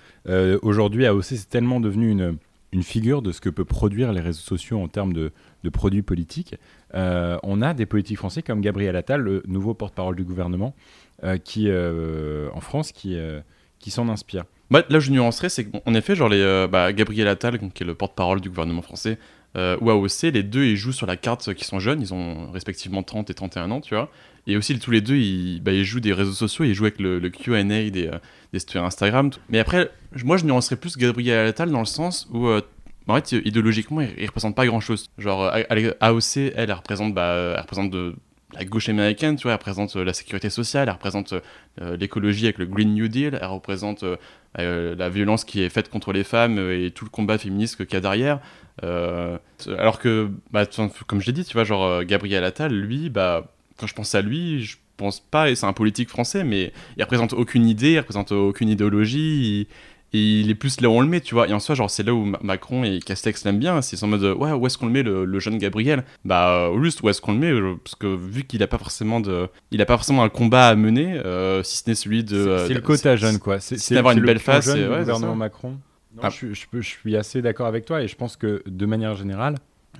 Aujourd'hui, AOC, c'est tellement devenu une, une figure de ce que peut produire les réseaux sociaux en termes de, de produits politiques. Euh, on a des politiques français comme Gabriel Attal, le nouveau porte-parole du gouvernement, euh, qui, euh, en France, qui, qui s'en inspire. Bah, là, je nuancerais, c'est qu'en effet, genre les, bah, Gabriel Attal, qui est le porte-parole du gouvernement français, ou AOC, les deux, ils jouent sur la carte qui sont jeunes, ils ont respectivement 30 et 31 ans, tu vois. Et aussi, tous les deux, ils, bah, ils jouent des réseaux sociaux, ils jouent avec le, le Q&A des, euh, des stories Instagram. Mais après, moi, je nuancerais plus Gabriel Attal dans le sens où, euh, en fait, idéologiquement, il, il représente pas grand-chose. Genre, euh, AOC, elle, elle représente, bah, représente la gauche américaine, tu vois, elle représente la sécurité sociale, elle représente l'écologie avec le Green New Deal, elle représente euh, la violence qui est faite contre les femmes et tout le combat féministe qu'il y a derrière. Alors que, bah, comme je l'ai dit, tu vois, genre Gabriel Attal, lui, bah, quand je pense à lui, je pense pas, et c'est un politique français, mais il représente aucune idée, il représente aucune idéologie, il, et il est plus là où on le met, tu vois. Et en soi, genre, c'est là où Ma- Macron et Castex l'aiment bien, c'est en mode, ouais, où est-ce qu'on le met, le, le jeune Gabriel? Bah, euh, juste, où est-ce qu'on le met euh, Parce que vu qu'il a pas forcément de. Il a pas forcément un combat à mener, euh, si ce n'est celui de. C'est- euh, le quota jeune, quoi. C'est d'avoir une le belle face. jeune et- ouais, gouvernement. Macron. Non, Ah. je, suis- je peux- je suis assez d'accord avec toi et je pense que de manière générale,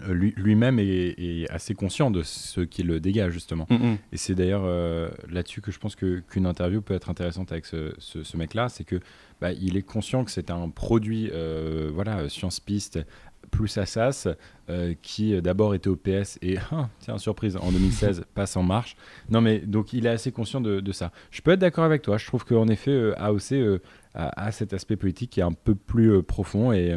lui-même est, est assez conscient de ce qui le dégage justement. Mm, mm. Et c'est d'ailleurs euh, là-dessus que je pense qu'une interview peut être intéressante avec ce, ce- ce mec-là, c'est que bah, il est conscient que c'est un produit, euh, voilà, science piste plus Assas, euh, qui euh, d'abord était au PS et, ah, tiens, surprise, en 2016 passe en marche. Non, mais donc il est assez conscient de, de ça. Je peux être d'accord avec toi. Je trouve qu'en effet, euh, AOC euh, a, a cet aspect politique qui est un peu plus euh, profond et,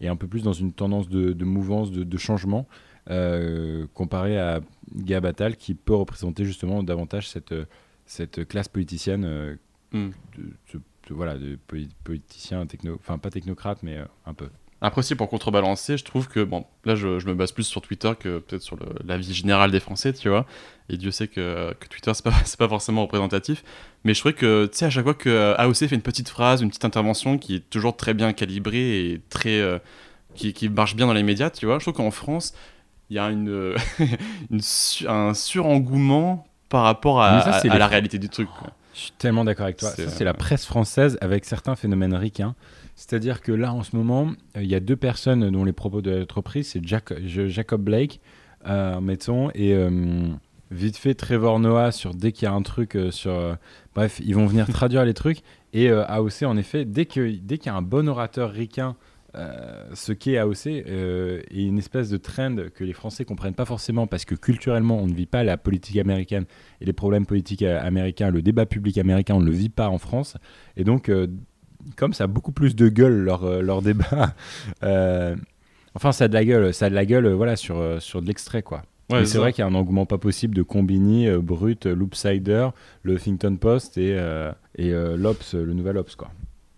et un peu plus dans une tendance de, de mouvance, de, de changement, euh, comparé à Gab Attal qui peut représenter justement davantage cette, euh, cette classe politicienne, euh, Mm. de, de- voilà, de politiciens, techno, enfin pas technocrates, mais un peu. Après aussi pour contrebalancer, je trouve que bon, là je, je me base plus sur Twitter que peut-être sur le- la vie générale des Français, tu vois. Et Dieu sait que, que Twitter c'est pas pas forcément représentatif, mais je trouvais que tu sais à chaque fois que euh, AOC fait une petite phrase, une petite intervention qui est toujours très bien calibrée et très euh, qui, qui marche bien dans les médias, tu vois. Je trouve qu'en France il y a une, une un surengouement par rapport à, ça, la réalité du truc. quoi. Je suis tellement d'accord avec toi. C'est euh, la presse française avec certains phénomènes ricains. C'est-à-dire que là, en ce moment, euh, il y a deux personnes dont les propos doivent être repris. C'est Jacob Blake, euh, mettons, et euh, vite fait Trevor Noah sur dès qu'il y a un truc sur... bref, ils vont venir traduire les trucs. Et AOC, en effet, dès que dès qu'il y a un bon orateur ricain, ce qu'est AOC est une espèce de trend que les Français comprennent pas forcément parce que culturellement, on ne vit pas la politique américaine et les problèmes politiques américains, le débat public américain, on ne le vit pas en France. Et donc, comme ça a beaucoup plus de gueule leur, euh, leur débat, euh, enfin, ça a de la gueule, ça a de la gueule, euh, voilà, sur, sur de l'extrait, quoi. Ouais, c'est vrai qu'il y a un engouement pas possible de Combini, euh, Brut, Loopsider, le Huffington Post et, euh, et euh, l'Obs, le nouvel Obs, quoi.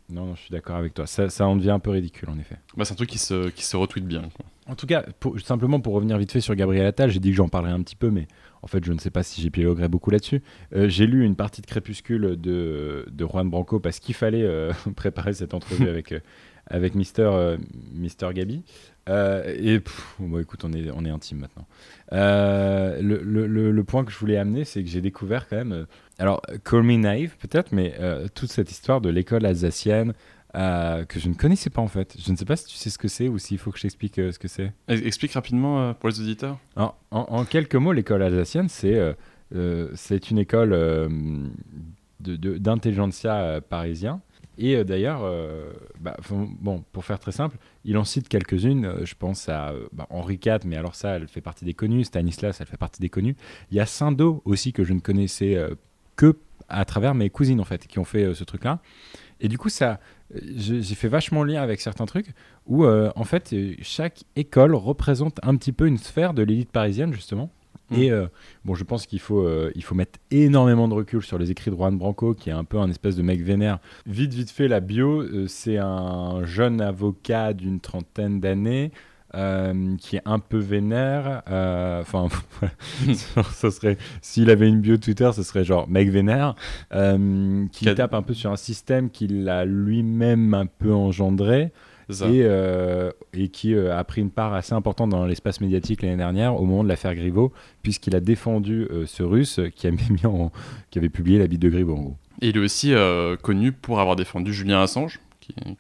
Non, non, je suis d'accord avec toi. Ça, ça en devient un peu ridicule, en effet. Bah, c'est un truc qui se, qui se retweet bien. quoi. En tout cas, pour- simplement pour revenir vite fait sur Gabriel Attal, j'ai dit que j'en parlerais un petit peu, mais en fait, je ne sais pas si j'épiloguerai beaucoup là-dessus. Euh, j'ai lu une partie de Crépuscule de, de Juan Branco parce qu'il fallait euh, préparer cette entrevue avec, euh, avec Mister, Mister Gabi. Et pff, bon, écoute, on est, on est intime maintenant. Le, le- le- le point que je voulais amener, c'est que j'ai découvert quand même. alors, call me naïve peut-être, mais toute cette histoire de l'école alsacienne. Euh, que je ne connaissais pas en fait. Je ne sais pas si tu sais ce que c'est ou s'il faut que je t'explique euh, ce que c'est. Ex- Explique rapidement euh, pour les auditeurs. En, en- en quelques mots, l'école alsacienne, c'est c'est une école d'intelligentsia parisien. Et d'ailleurs, bah, bon, pour faire très simple, il en cite quelques-unes. Je pense à bah, Henri IV, mais alors ça, elle fait partie des connus. Stanislas, elle fait partie des connus. Il y a Saint-Do aussi, que je ne connaissais que à travers mes cousines, en fait, qui ont fait ce truc-là. Et du coup, ça, euh, j'ai fait vachement lien avec certains trucs où, euh, en fait, euh, chaque école représente un petit peu une sphère de l'élite parisienne, justement. Mm. Et euh, bon, je pense qu'il faut, euh, il faut mettre énormément de recul sur les écrits de Juan Branco, qui est un peu un espèce de mec vénère. Vite, vite fait, la bio, c'est un jeune avocat d'une trentaine d'années. Euh, qui est un peu vénère, euh, enfin, voilà. ça serait, s'il avait une bio Twitter, ce serait genre mec vénère, euh, qui tape un peu sur un système qu'il a lui-même un peu engendré, et, euh, et qui euh, a pris une part assez importante dans l'espace médiatique l'année dernière au moment de l'affaire Griveaux, puisqu'il a défendu euh, ce russe qui, a mis en- qui avait publié la bite de Griveaux, en gros. Et il est aussi euh, connu pour avoir défendu Julien Assange,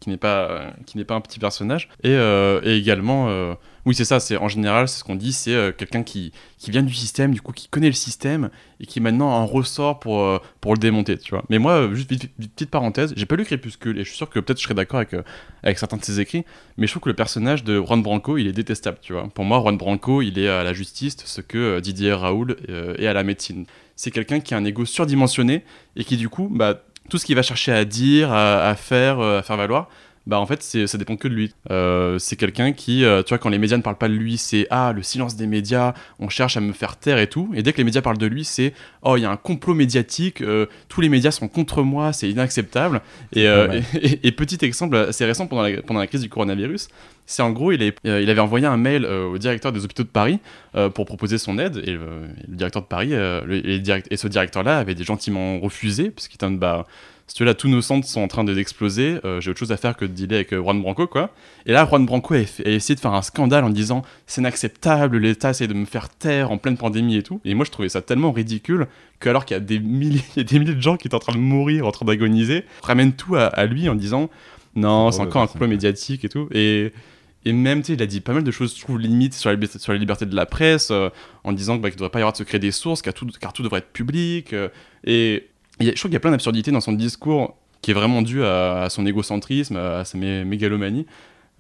qui, n'est pas, qui n'est pas un petit personnage. Et, euh, également, euh, oui, c'est ça, c'est en général, c'est ce qu'on dit, c'est euh, quelqu'un qui, qui vient du système, du coup, qui connaît le système et qui maintenant en ressort pour, pour le démonter, tu vois. Mais moi, juste vite- petite parenthèse, j'ai pas lu Crépuscule et je suis sûr que peut-être je serais d'accord avec, avec certains de ses écrits, mais je trouve que le personnage de Juan Branco, il est détestable, tu vois. Pour moi, Juan Branco, il est à la justice ce que Didier Raoul est à la médecine. C'est quelqu'un qui a un ego surdimensionné et qui, du coup, bah, tout ce qu'il va chercher à dire, à, faire, euh, à faire valoir, bah en fait ça dépend que de lui. Euh, c'est quelqu'un qui, euh, tu vois, quand les médias ne parlent pas de lui, c'est ah le silence des médias, on cherche à me faire taire et tout. Et dès que les médias parlent de lui, c'est oh il y a un complot médiatique, euh, tous les médias sont contre moi, c'est inacceptable. Et, pas mal. et, et- et petit exemple assez récent pendant la, pendant la crise du coronavirus, c'est en gros il, est- il avait envoyé un mail au directeur des hôpitaux de Paris pour proposer son aide et le, directeur de Paris le- et, direct- et ce directeur là avait gentiment refusé parce qu'il était bah si tu veux, là, tous nos centres sont en train de- d'exploser. euh, J'ai autre chose à faire que de dealer avec euh, Juan Branco, quoi. Et là, Juan Branco a, essayé de faire un scandale en disant c'est inacceptable, l'État essaie de me faire taire en pleine pandémie et tout. Et moi, je trouvais ça tellement ridicule que, alors qu'il y a des milliers, des de gens qui étaient en train de mourir, en train d'agoniser, ramène tout à, à lui en disant non, C'est encore un complot médiatique et tout. Et. Et même, tu sais, il a dit pas mal de choses, je trouve, limites sur la, liberté- sur la liberté de la presse, euh, en disant bah, qu'il ne devrait pas y avoir de secret des sources, car tout, car tout devrait être public. euh, et je trouve qu'il y a plein d'absurdités dans son discours qui est vraiment dû à, à son égocentrisme, à sa mé- mégalomanie,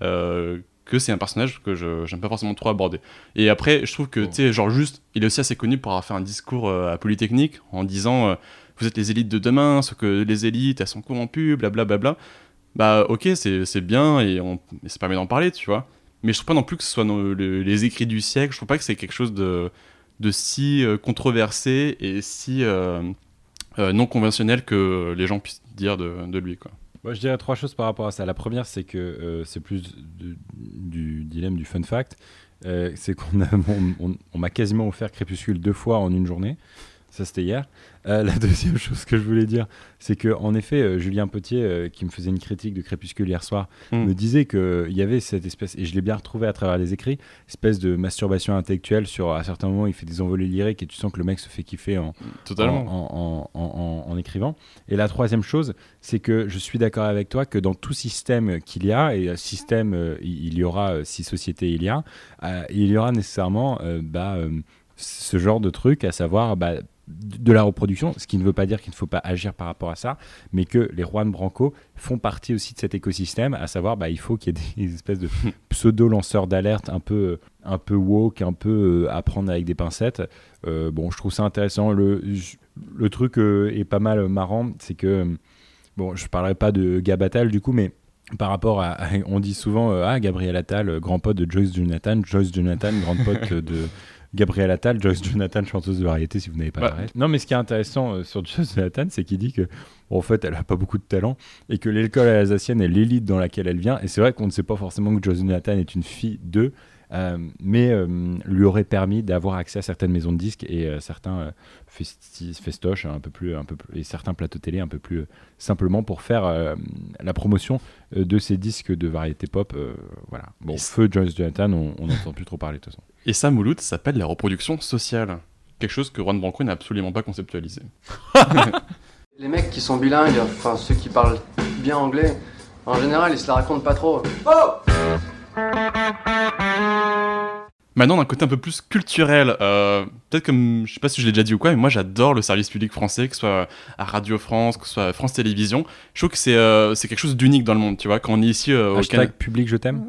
euh, que c'est un personnage que je j'aime pas forcément trop aborder. Et après, je trouve que, tu sais, genre juste, il est aussi assez connu pour avoir fait un discours euh, à Polytechnique en disant euh, Vous êtes les élites de demain, ce que les élites, elles sont corrompues, blablabla. Bah, ok, c'est bien et, on, et ça permet d'en parler, tu vois. Mais je trouve pas non plus que ce soit dans le- les écrits du siècle, je trouve pas que c'est quelque chose de, de si euh, controversé et si non conventionnel que les gens puissent dire de, lui, quoi. Moi, je dirais trois choses par rapport à ça. La première, c'est que euh, c'est plus du dilemme du fun fact. Euh, c'est qu'on m'a quasiment offert Crépuscule deux fois en une journée. Ça, c'était hier. Euh, la deuxième chose que je voulais dire, c'est que en effet, euh, Julien Potier, euh, qui me faisait une critique de Crépuscule hier soir, Mm. me disait qu'il y avait cette espèce, et je l'ai bien retrouvé à travers les écrits, espèce de masturbation intellectuelle sur, à certains moments, il fait des envolées lyriques et tu sens que le mec se fait kiffer en, Totalement. en, en- en- écrivant. Et la troisième chose, c'est que je suis d'accord avec toi que dans tout système qu'il y a, et système, il y aura, si société il y a, il y aura nécessairement bah, ce genre de truc, à savoir bah, de la reproduction, ce qui ne veut pas dire qu'il ne faut pas agir par rapport à ça, mais que les Juan Branco font partie aussi de cet écosystème, à savoir bah, il faut qu'il y ait des espèces de pseudo-lanceurs d'alerte un peu, un peu woke, un peu euh, à prendre avec des pincettes. Euh, bon, je trouve ça intéressant. Le, le truc euh, est pas mal marrant, c'est que, bon, je parlerai pas de Gabatal du coup, mais par rapport à, à- on dit souvent, euh, ah, Gabriel Attal, grand pote de Joyce Jonathan, Joyce Jonathan, grande pote de Gabriel Attal, Joyce Jonathan, chanteuse de variété, si vous n'avez pas Bah. Non, mais ce qui est intéressant euh, sur Joyce Jonathan, c'est qu'il dit que, en fait, elle a pas beaucoup de talent et que l'école alsacienne est l'élite dans laquelle elle vient. Et c'est vrai qu'on ne sait pas forcément que Joyce Jonathan est une fille d'eux. Euh, mais euh, lui aurait permis d'avoir accès à certaines maisons de disques et euh, certains euh, festi- festoches un peu plus, un peu plus, et certains plateaux télé un peu plus euh, simplement pour faire euh, la promotion euh, de ces disques de variété pop. euh, voilà. Bon, feu Joyce Jonathan, on n'entend plus trop parler de toute façon. Et ça, Mouloud, ça s'appelle la reproduction sociale. Quelque chose que Juan Branco n'a absolument pas conceptualisé. Les mecs qui sont bilingues, enfin ceux qui parlent bien anglais, en général ils se la racontent pas trop. Maintenant, d'un côté un peu plus culturel, euh, peut-être comme, je sais pas si je l'ai déjà dit ou quoi, mais moi j'adore le service public français, que ce soit à Radio France, que ce soit à France Télévisions. Je trouve que c'est euh, quelque chose d'unique dans le monde, tu vois. Quand on est ici euh, au Hashtag Canada. public je t'aime.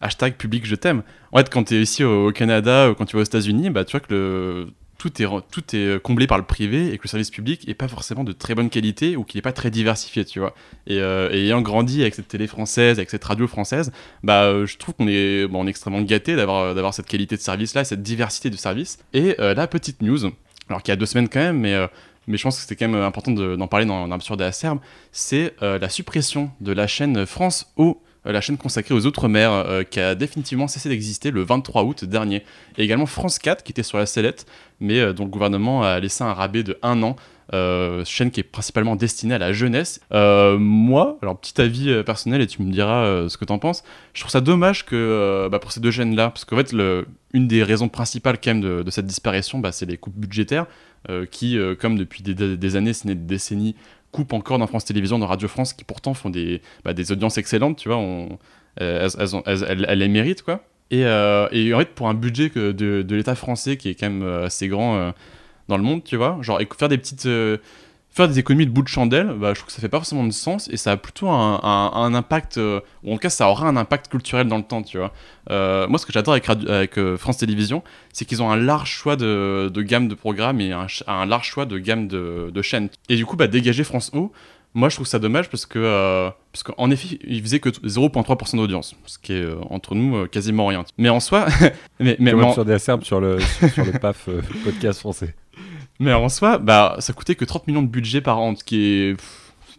Hashtag public je t'aime. En fait, quand tu es ici au, au Canada ou quand tu vas aux États-Unis, bah, tu vois que le, tout, est, est comblé par le privé et que le service public est pas forcément de très bonne qualité ou qu'il est pas très diversifié, tu vois. Et, euh, et ayant grandi avec cette télé française, avec cette radio française, bah, euh, je trouve qu'on est, extrêmement gâté d'avoir cette qualité de service-là, cette diversité de service. Et euh, la petite news, alors qu'il y a deux semaines quand même, mais. euh, je pense que c'était quand même important de- d'en parler dans, dans Absurde et Acerbe, c'est euh, la suppression de la chaîne France O, euh, la chaîne consacrée aux Outre-mer, euh, qui a définitivement cessé d'exister le 23 août dernier. Et également France 4, qui était sur la sellette, mais euh, dont le gouvernement a laissé un rabais de un an. euh, chaîne qui est principalement destinée à la jeunesse. Euh, moi, alors petit avis euh, personnel et tu me diras euh, ce que t'en penses, je trouve ça dommage que euh, bah, pour ces deux chaînes-là, parce qu'en fait, une des raisons principales quand même de, cette disparition, bah, c'est les coupes budgétaires euh, qui, euh, comme depuis des, des- années, ce n'est des décennies, coupent encore dans France Télévisions, dans Radio France, qui pourtant font des, bah, des audiences excellentes, tu vois, euh, elles, les méritent, quoi. Et, euh, en fait, pour un budget de, de l'État français qui est quand même euh, assez grand euh, dans le monde, tu vois, genre faire des petites. Faire des économies de bout de chandelle, bah, je trouve que ça fait pas forcément de sens et ça a plutôt un, un- un impact, euh, ou en tout cas ça aura un impact culturel dans le temps, tu vois. Euh, moi ce que j'adore avec, euh, France Télévisions, c'est qu'ils ont un large choix de, de gamme de programmes et un, large choix de gamme de, de chaînes. Et du coup, bah, dégager France O, moi je trouve ça dommage parce que, parce qu'en effet, ils faisaient que 0,3% d'audience, ce qui est entre nous quasiment rien. Mais en soi, mais, mais, Comme mais en- sur des acerbes sur le, sur, sur le PAF podcast français? Mais en soi, bah, ça coûtait que 30 millions de budget par an, ce qui est.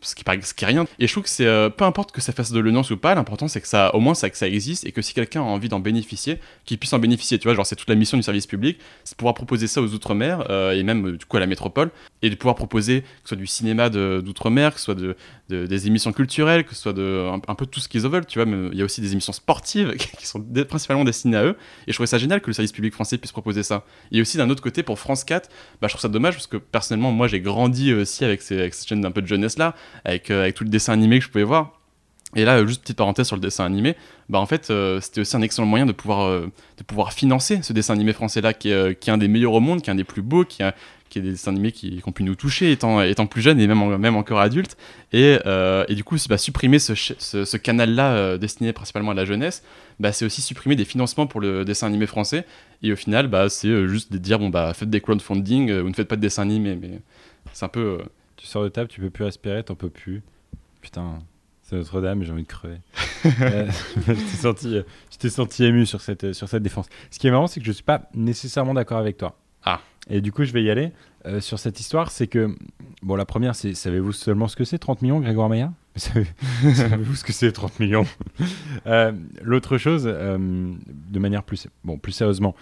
Ce qui, ce qui est rien. Et je trouve que c'est. euh, peu importe que ça fasse de l'audience ou pas, l'important c'est que ça. Au moins, c'est que ça existe et que si quelqu'un a envie d'en bénéficier, qu'il puisse en bénéficier. Tu vois, genre, c'est toute la mission du service public, c'est de pouvoir proposer ça aux Outre-mer euh, et même euh, du coup à la métropole et de pouvoir proposer que ce soit du cinéma d'Outre-mer, que ce soit de, de- des émissions culturelles, que ce soit de, un, peu tout ce qu'ils veulent. Tu vois, il y a aussi des émissions sportives qui sont principalement destinées à eux. Et je trouvais ça génial que le service public français puisse proposer ça. Et aussi d'un autre côté, pour France 4, bah, je trouve ça dommage parce que personnellement, moi j'ai grandi aussi avec cette chaîne d'un peu de jeunesse là, avec, euh, avec tout le dessin animé que je pouvais voir. Et là, euh, juste petite parenthèse sur le dessin animé, bah en fait, euh, c'était aussi un excellent moyen de pouvoir, de pouvoir financer ce dessin animé français-là, qui, est, un des meilleurs au monde, qui est un des plus beaux, qui, est des dessins animés qui, ont pu nous toucher étant, étant plus jeune et même, même encore adulte. Et, et du coup, bah, supprimer ce, ce, canal-là destiné principalement à la jeunesse, bah, c'est aussi supprimer des financements pour le dessin animé français. Et au final, bah, c'est juste de dire, bon, bah, faites des crowdfunding, ou ne faites pas de dessin animé, mais c'est un peu... Tu sors de table, tu peux plus respirer, t'en peux plus. Putain, c'est Notre-Dame, j'ai envie de crever. Euh, je t'ai senti, euh, je senti ému sur cette, sur cette défense. Ce qui est marrant, c'est que je suis pas nécessairement d'accord avec toi. Ah. Et du coup, je vais y aller euh, sur cette histoire. C'est que, bon, la première, c'est savez-vous seulement ce que c'est 30 millions, Grégoire Maillard Savez- Savez-vous ce que c'est 30 millions? Euh, L'autre chose, euh, de manière plus, bon, plus sérieusement,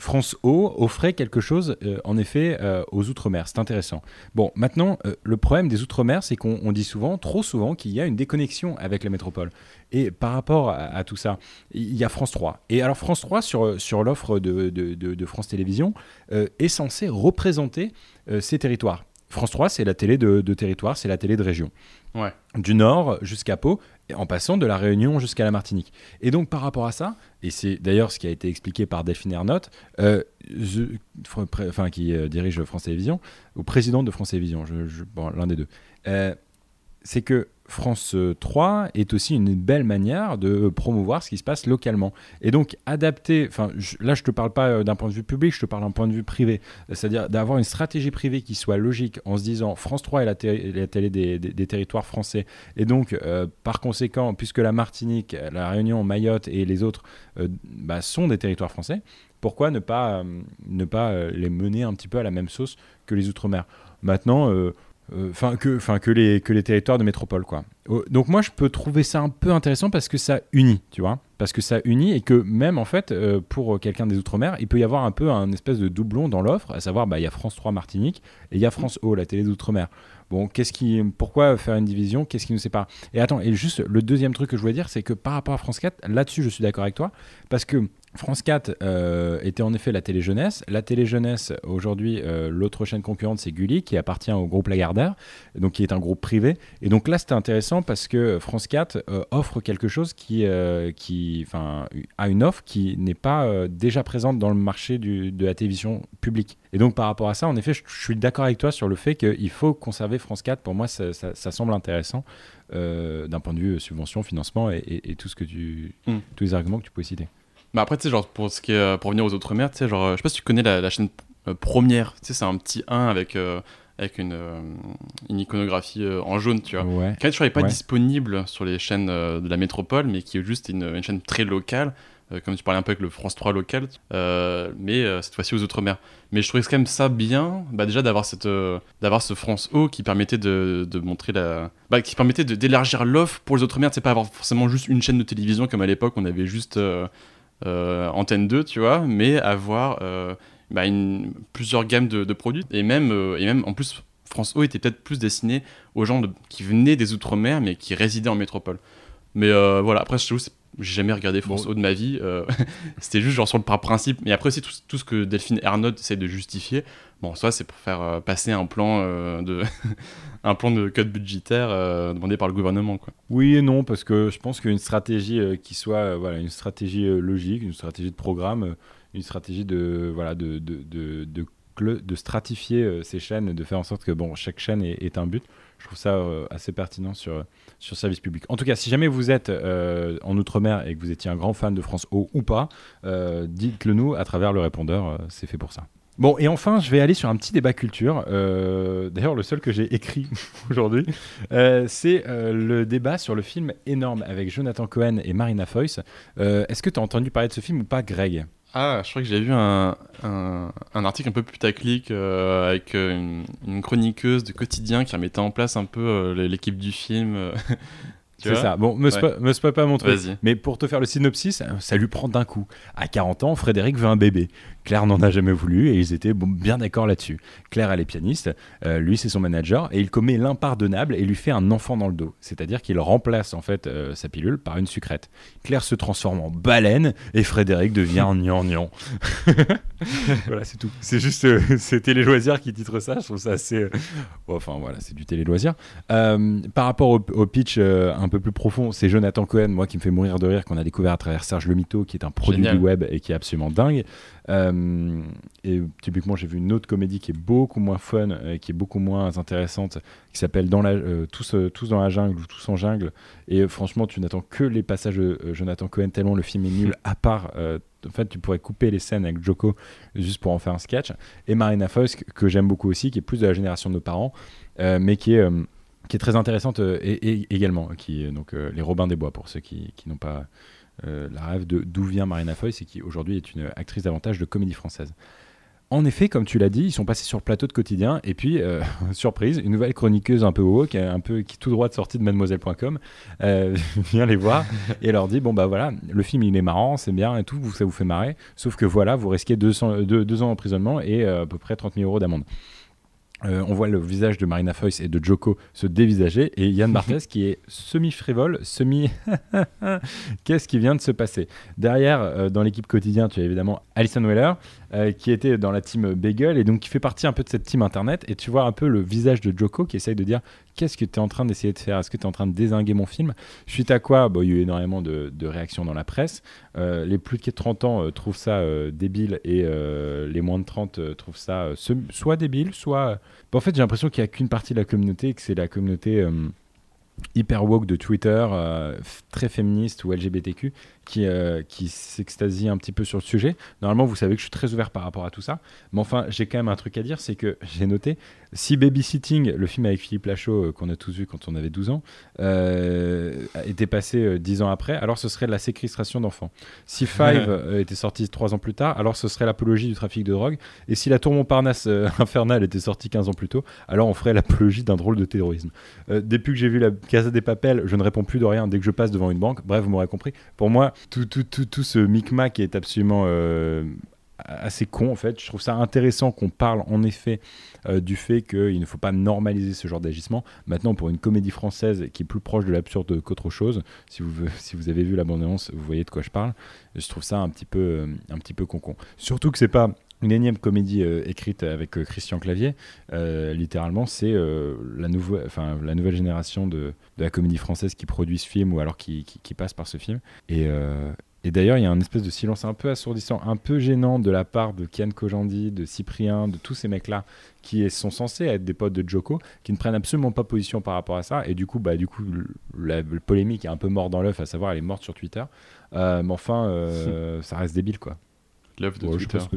France O offrait quelque chose, euh, en effet, euh, aux Outre-mer. C'est intéressant. Bon, maintenant, euh, le problème des Outre-mer, c'est qu'on on dit souvent, trop souvent, qu'il y a une déconnexion avec la métropole. Et par rapport à, tout ça, il y a France 3. Et alors, France 3, sur, l'offre de, France Télévisions, est censé représenter ces territoires. France 3, c'est la télé de, de territoire, c'est la télé de région. Ouais. Du nord jusqu'à Pau, et en passant de la Réunion jusqu'à la Martinique. Et donc par rapport à ça, et c'est d'ailleurs ce qui a été expliqué par Delphine Ernotte, euh, enfin, qui euh, dirige France Télévisions, ou présidente de France Télévisions, je- je- bon, l'un des deux, euh, c'est que France 3 est aussi une belle manière de promouvoir ce qui se passe localement. Et donc adapter, enfin là je te parle pas euh, d'un point de vue public, je te parle d'un point de vue privé. C'est-à-dire d'avoir une stratégie privée qui soit logique en se disant France 3 est la, té- la télé des, territoires français. Et donc euh, par conséquent, puisque la Martinique, la Réunion, Mayotte et les autres euh, bah, sont des territoires français, pourquoi ne pas, euh, ne pas euh, les mener un petit peu à la même sauce que les Outre-mer? Maintenant, euh, enfin que, les territoires de métropole quoi. Donc moi je peux trouver ça un peu intéressant parce que ça unit, tu vois, parce que ça unit et que même en fait euh, pour quelqu'un des outre-mer, il peut y avoir un peu un espèce de doublon dans l'offre, à savoir bah il y a France 3 Martinique et il y a France O la télé d'outre-mer. Bon, qu'est-ce qui, pourquoi faire une division? Qu'est-ce qui nous sépare? Et attends, et juste le deuxième truc que je voulais dire, c'est que par rapport à France 4, là-dessus, je suis d'accord avec toi, parce que France 4 euh, était en effet la télé jeunesse. La télé jeunesse, aujourd'hui, euh, l'autre chaîne concurrente, c'est Gulli, qui appartient au groupe Lagardère, donc qui est un groupe privé. Et donc là, c'était intéressant parce que France 4 euh, offre quelque chose qui, qui, a une offre qui n'est pas déjà présente dans le marché du- de la télévision publique. Et donc par rapport à ça, en effet, je, je suis d'accord avec toi sur le fait qu'il faut conserver France 4. Pour moi, ça, ça- ça semble intéressant d'un point de vue subvention, financement et, et- et tout ce que tu, Mm. tous les arguments que tu peux citer. Bah après, tu sais, genre, pour, ce qui est, euh, pour revenir aux Outre-mer, tu sais, genre, euh, je sais pas si tu connais la, la chaîne euh, première, tu sais, c'est un petit 1 avec, avec une, euh, une iconographie euh, en jaune, tu vois. Ouais. Qui, n'est pas Ouais. disponible sur les chaînes euh, de la métropole, mais qui est juste une, une chaîne très locale, comme tu parlais un peu avec le France 3 local, mais cette fois-ci aux Outre-mer. Mais je trouvais quand même ça bien, bah, déjà d'avoir cette, d'avoir ce France O qui permettait de, de montrer la, bah, qui permettait d'élargir l'offre pour les Outre-mer, c'est pas avoir forcément juste une chaîne de télévision comme à l'époque on avait juste Antenne 2, tu vois, mais avoir euh, bah, une, plusieurs gammes de, de produits et même, euh, et même en plus France O était peut-être plus destiné aux gens de- qui venaient des Outre-mer mais qui résidaient en métropole. Mais euh, voilà, après, je j'ai jamais regardé France O de ma vie. euh, C'était juste genre sur le par principe. Mais après, c'est tout, tout ce que Delphine Ernotte essaie de justifier. Bon, soit c'est pour faire euh, passer un plan, euh, de un plan de code budgétaire euh, demandé par le gouvernement. Quoi. Oui et non, parce que je pense qu'une stratégie qui soit voilà, une stratégie logique, une stratégie de programme, une stratégie de, voilà, de, de, de, de, stratifier ces chaînes, de faire en sorte que bon, chaque chaîne est, est un but, je trouve ça assez pertinent sur, sur service public. En tout cas, si jamais vous êtes en Outre-mer et que vous étiez un grand fan de France O ou pas, dites-le nous à travers le répondeur, c'est fait pour ça. Bon, et enfin, je vais aller sur un petit débat culture. Euh, D'ailleurs, le seul que j'ai écrit aujourd'hui, euh, c'est euh, le débat sur le film énorme avec Jonathan Cohen et Marina. Euh, Est-ce que tu as entendu parler de ce film ou pas, Greg? Ah, je crois que j'ai vu un, un, article un peu putaclic euh, avec une, chroniqueuse de quotidien qui remettait en place un peu l'équipe du film. C'est ça. Bon, me, Ouais. spo- me spoil pas mon truc. Mais pour te faire le synopsis, ça lui prend d'un coup. À 40 ans, Frédéric veut un bébé. Claire n'en a jamais voulu et ils étaient bon, bien d'accord là-dessus. Claire, elle est pianiste, euh, lui, c'est son manager et il commet l'impardonnable et lui fait un enfant dans le dos. C'est-à-dire qu'il remplace en fait euh, sa pilule par une sucrète. Claire se transforme en baleine et Frédéric devient un gnangnan. voilà, c'est tout. C'est juste, euh, c'est Télé Loisirs qui titre ça. Je trouve ça assez. euh, bon, enfin, voilà, c'est du Télé Loisirs. Euh, par rapport au, au pitch un peu plus profond, c'est Jonathan Cohen, moi, qui me fait mourir de rire, qu'on a découvert à travers Serge Le Mito, qui est un produit Génial. du web et qui est absolument dingue. Euh, et typiquement, j'ai vu une autre comédie qui est beaucoup moins fun, euh, qui est beaucoup moins intéressante, qui s'appelle dans la, euh, tous, euh, tous dans la jungle ou Tous en jungle. Et franchement, tu n'attends que les passages de Jonathan Cohen tellement le film est nul. À part, en fait, tu pourrais couper les scènes avec Joko juste pour en faire un sketch. Et Marina Foïs, que- que j'aime beaucoup aussi, qui est plus de la génération de nos parents, euh, mais qui est euh, qui est très intéressante euh, et, et- également, qui est donc euh, les Robins des Bois pour ceux qui, qui n'ont pas euh, la rêve de d'où vient Marina Foïs et qui aujourd'hui est une actrice davantage de comédie française. en effet, comme tu l'as dit, ils sont passés sur le plateau de quotidien et puis, euh, surprise, une nouvelle chroniqueuse un peu haut, qui est un peu qui est tout droit de sortie de mademoiselle.com, euh, vient les voir et leur dit bon bah voilà, le film il est marrant, c'est bien et tout, vous- ça vous fait marrer, sauf que voilà, vous risquez 200, deux, deux ans d'emprisonnement et euh, à peu près 30 000 euros d'amende. Euh, on voit le visage de Marina Foïs et de Joko se dévisager et Yann Barthès qui est semi-frivole, semi... Qu'est-ce qui vient de se passer? Derrière, euh, dans l'équipe quotidien, tu as évidemment Alison Weller euh, qui était dans la team Bagel et donc qui fait partie un peu de cette team internet. Et tu vois un peu le visage de Joko qui essaye de dire qu'est-ce que tu es en train d'essayer de faire? Est-ce que tu es en train de désinguer mon film? Suite à quoi, il y a eu énormément de, réactions dans la presse. Euh, les plus de 30 ans euh, trouvent ça débile et les moins de 30 euh, trouvent ça soit débile, soit... En fait, j'ai l'impression qu'il n'y a qu'une partie de la communauté que c'est la communauté hyper woke de Twitter, très féministe ou LGBTQ, qui, euh, qui s'extasie un petit peu sur le sujet. Normalement, vous savez que je suis très ouvert par rapport à tout ça. Mais enfin, j'ai quand même un truc à dire, c'est que j'ai noté, si Babysitting, le film avec Philippe Lachaud, euh, qu'on a tous vu quand on avait 12 ans, euh, était passé euh, 10 ans après, alors ce serait de la séquestration d'enfants. Si Five était sorti 3 ans plus tard, alors ce serait l'apologie du trafic de drogue. Et si la tour Montparnasse infernale était sortie 15 ans plus tôt, alors on ferait l'apologie d'un drôle de terrorisme. Depuis que j'ai vu la Casa des Papels, je ne réponds plus de rien dès que je passe devant une banque. Bref, vous m'aurez compris. Pour moi, tout, tout, tout, tout ce micmac est absolument euh, assez con en fait. Je trouve ça intéressant qu'on parle en effet euh, du fait qu'il ne faut pas normaliser ce genre d'agissement. Maintenant, pour une comédie française qui est plus proche de l'absurde qu'autre chose, si vous, si vous avez vu la vous voyez de quoi je parle. Je trouve ça un petit peu, euh, un petit peu con-con. Surtout que c'est pas une énième comédie euh, écrite avec euh, Christian Clavier. Euh, littéralement, c'est la, nouveau- la nouvelle génération de, de la comédie française qui produit ce film ou alors qui, qui- qui passe par ce film. Et, et d'ailleurs, il y a un espèce de silence un peu assourdissant, un peu gênant de la part de Kian Kojandi, de Cyprien, de tous ces mecs-là qui sont censés être des potes de Joko, qui ne prennent absolument pas position par rapport à ça. Et du coup, bah, du coup la, la polémique est un peu morte dans l'œuf, à savoir elle est morte sur Twitter. Mais enfin, ça reste débile, quoi. De Ouais, je Twitter. que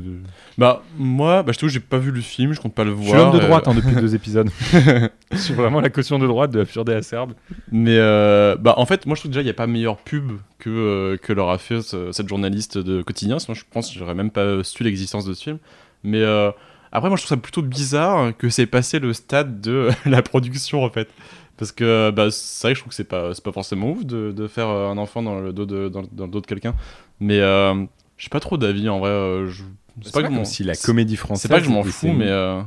Bah, moi, bah, je t'avoue, j'ai pas vu le film, je compte pas le Je voir. suis l'homme de euh, droite hein, depuis deux épisodes. je suis vraiment la caution de droite de l'absurde et acerbe. Mais euh, bah, en fait, moi je trouve déjà il n'y a pas meilleure pub que, euh, que leur a fait ce- cette journaliste de quotidien. Sinon, je pense que j'aurais même pas su l'existence de ce film. Mais euh, après, moi je trouve ça plutôt bizarre que c'est passé le stade de la production en fait. Parce que bah, c'est vrai que je trouve que c'est pas, c'est pas forcément ouf de, de faire un enfant dans le dos de, dans, dans le dos de quelqu'un. Mais euh, j'ai pas trop d'avis en vrai. euh, je- C'est pas, je comme si la comédie française. C'est pas que je m'en fous, mais. euh,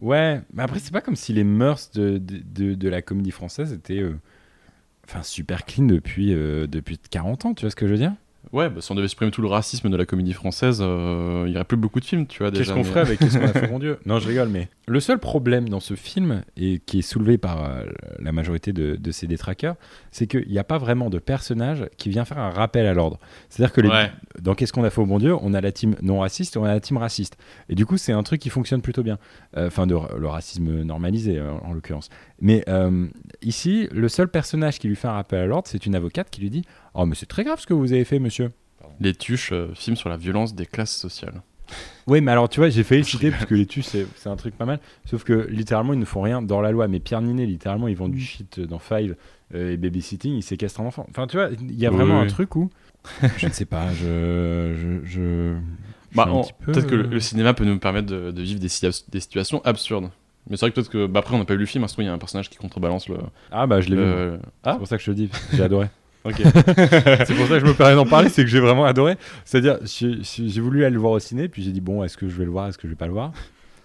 Ouais, mais après, c'est pas comme si les mœurs de, de, de- de la comédie française étaient euh, enfin, super clean depuis, euh, depuis 40 ans, tu vois ce que je veux dire? Ouais, bah, si on devait supprimer tout le racisme de la comédie française, euh, il y aurait plus beaucoup de films, tu vois. Qu'est-ce qu'on mais- ferait avec Qu'est-ce qu'on a fait, mon Dieu Non, je rigole, mais le seul problème dans ce film, et qui est soulevé par euh, la majorité de, de ses détraqueurs, c'est qu'il n'y a pas vraiment de personnage qui vient faire un rappel à l'ordre. C'est-à-dire que les- Ouais. dans Qu'est-ce qu'on a fait au bon Dieu, on a la team non raciste et on a la team raciste. Et du coup, c'est un truc qui fonctionne plutôt bien. Euh, Enfin, de le racisme normalisé, euh, en l'occurrence. Mais euh, ici, le seul personnage qui lui fait un rappel à l'ordre, c'est une avocate qui lui dit Oh, mais c'est très grave ce que vous avez fait, monsieur. Les Tuches, euh, film sur la violence des classes sociales. Oui, mais alors tu vois, j'ai failli le citer parce que les tues, c'est un truc pas mal. Sauf que littéralement, ils ne font rien dans la loi. Mais Pierre Ninet, littéralement, ils vendent du shit dans Five euh, et Babysitting, ils séquestrent un enfant. Enfin, tu vois, il y a Oui, vraiment oui. un truc où. je ne sais pas, je. je, je- je Bah, peu, peut-être que le, euh, le cinéma peut nous permettre de, de vivre des, des situations absurdes. Mais c'est vrai que peut-être que. Bah après, on n'a pas vu le film, hein, il y a un personnage qui contrebalance le. Ah, bah, je l'ai le- vu. Ah C'est pour ça que je te dis, j'ai adoré. Ok. c'est pour ça que je me permets d'en parler, c'est que j'ai vraiment adoré. C'est-à-dire, j'ai voulu aller le voir au ciné, puis j'ai dit, bon, est-ce que je vais le voir, est-ce que je vais pas le voir?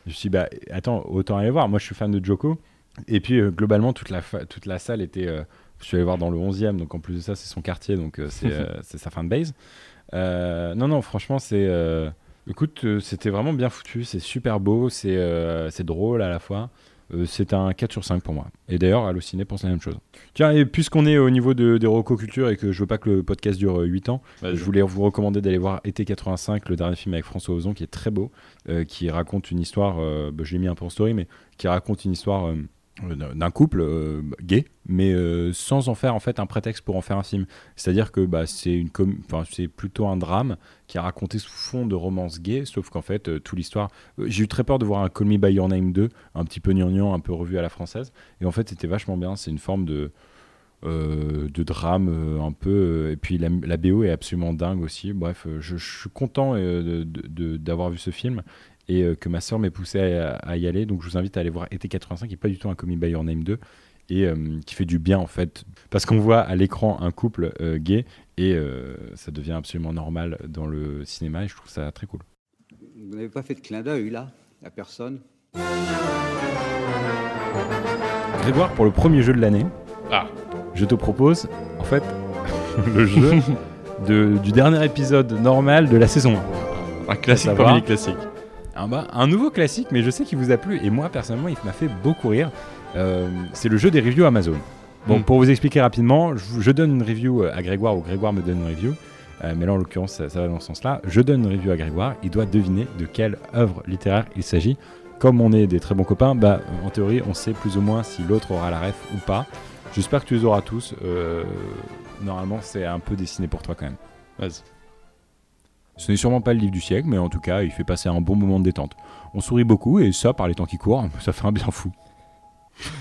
Je me suis dit, bah, attends, autant aller voir. Moi, je suis fan de Joko. Et puis, euh, globalement, toute la, toute la salle était. euh, je suis allé voir dans le 11e, donc en plus de ça, c'est son quartier, donc euh, c'est sa fanbase. Euh, non, non, franchement, c'est. écoute, c'était vraiment bien foutu, c'est super beau, c'est c'est drôle à la fois. Euh, c'est un 4 sur 5 pour moi. Et d'ailleurs, Allociné pense la même chose. Tiens, et puisqu'on est au niveau de, des Culture et que je veux pas que le podcast dure euh, 8 ans, Vas-y. je voulais vous recommander d'aller voir Été 85, le dernier film avec François Ozon, qui est très beau, euh, qui raconte une histoire, euh, bah, je l'ai mis un peu en story, mais qui raconte une histoire euh, d'un d'un couple euh, gay, mais euh, sans en faire en fait un prétexte pour en faire un film. C'est-à-dire que bah, c'est une com- enfin, c'est plutôt un drame qui est raconté sous fond de romance gay, sauf qu'en fait, euh, toute l'histoire. euh, J'ai eu très peur de voir un Call Me By Your Name 2, un petit peu gnangnan, un peu revu à la française. Et en fait, c'était vachement bien. C'est une forme de. euh, de drame euh, un peu euh, et puis la, BO est absolument dingue aussi bref euh, je, je suis content euh, d'avoir vu ce film et euh, que ma soeur m'ait poussé à, à y aller. Donc je vous invite à aller voir été 85, qui n'est pas du tout un Comic by Your Name 2 et euh, qui fait du bien en fait parce qu'on voit à l'écran un couple euh, gay et euh, ça devient absolument normal dans le cinéma et je trouve ça très cool. Vous n'avez pas fait de clin d'œil là à personne? Grégoire, pour le premier jeu de l'année, Ah. je te propose en fait le jeu de- du dernier épisode normal de la saison 1. Un classique parmi les classiques. Un, bah, un nouveau classique, mais je sais qu'il vous a plu et moi personnellement il m'a fait beaucoup rire. Euh, c'est le jeu des reviews Amazon. Bon, Mm. pour vous expliquer rapidement, je, donne une review à Grégoire ou Grégoire me donne une review. Euh, mais là en l'occurrence ça, ça va dans ce sens-là. Je donne une review à Grégoire, il doit deviner de quelle œuvre littéraire il s'agit. Comme on est des très bons copains, bah, en théorie on sait plus ou moins si l'autre aura la ref ou pas. J'espère que tu les auras tous. Euh, normalement c'est un peu dessiné pour toi quand même. Vas-y. Ce n'est sûrement pas le livre du siècle, mais en tout cas, il fait passer un bon moment de détente. On sourit beaucoup, et ça, par les temps qui courent, ça fait un bien fou.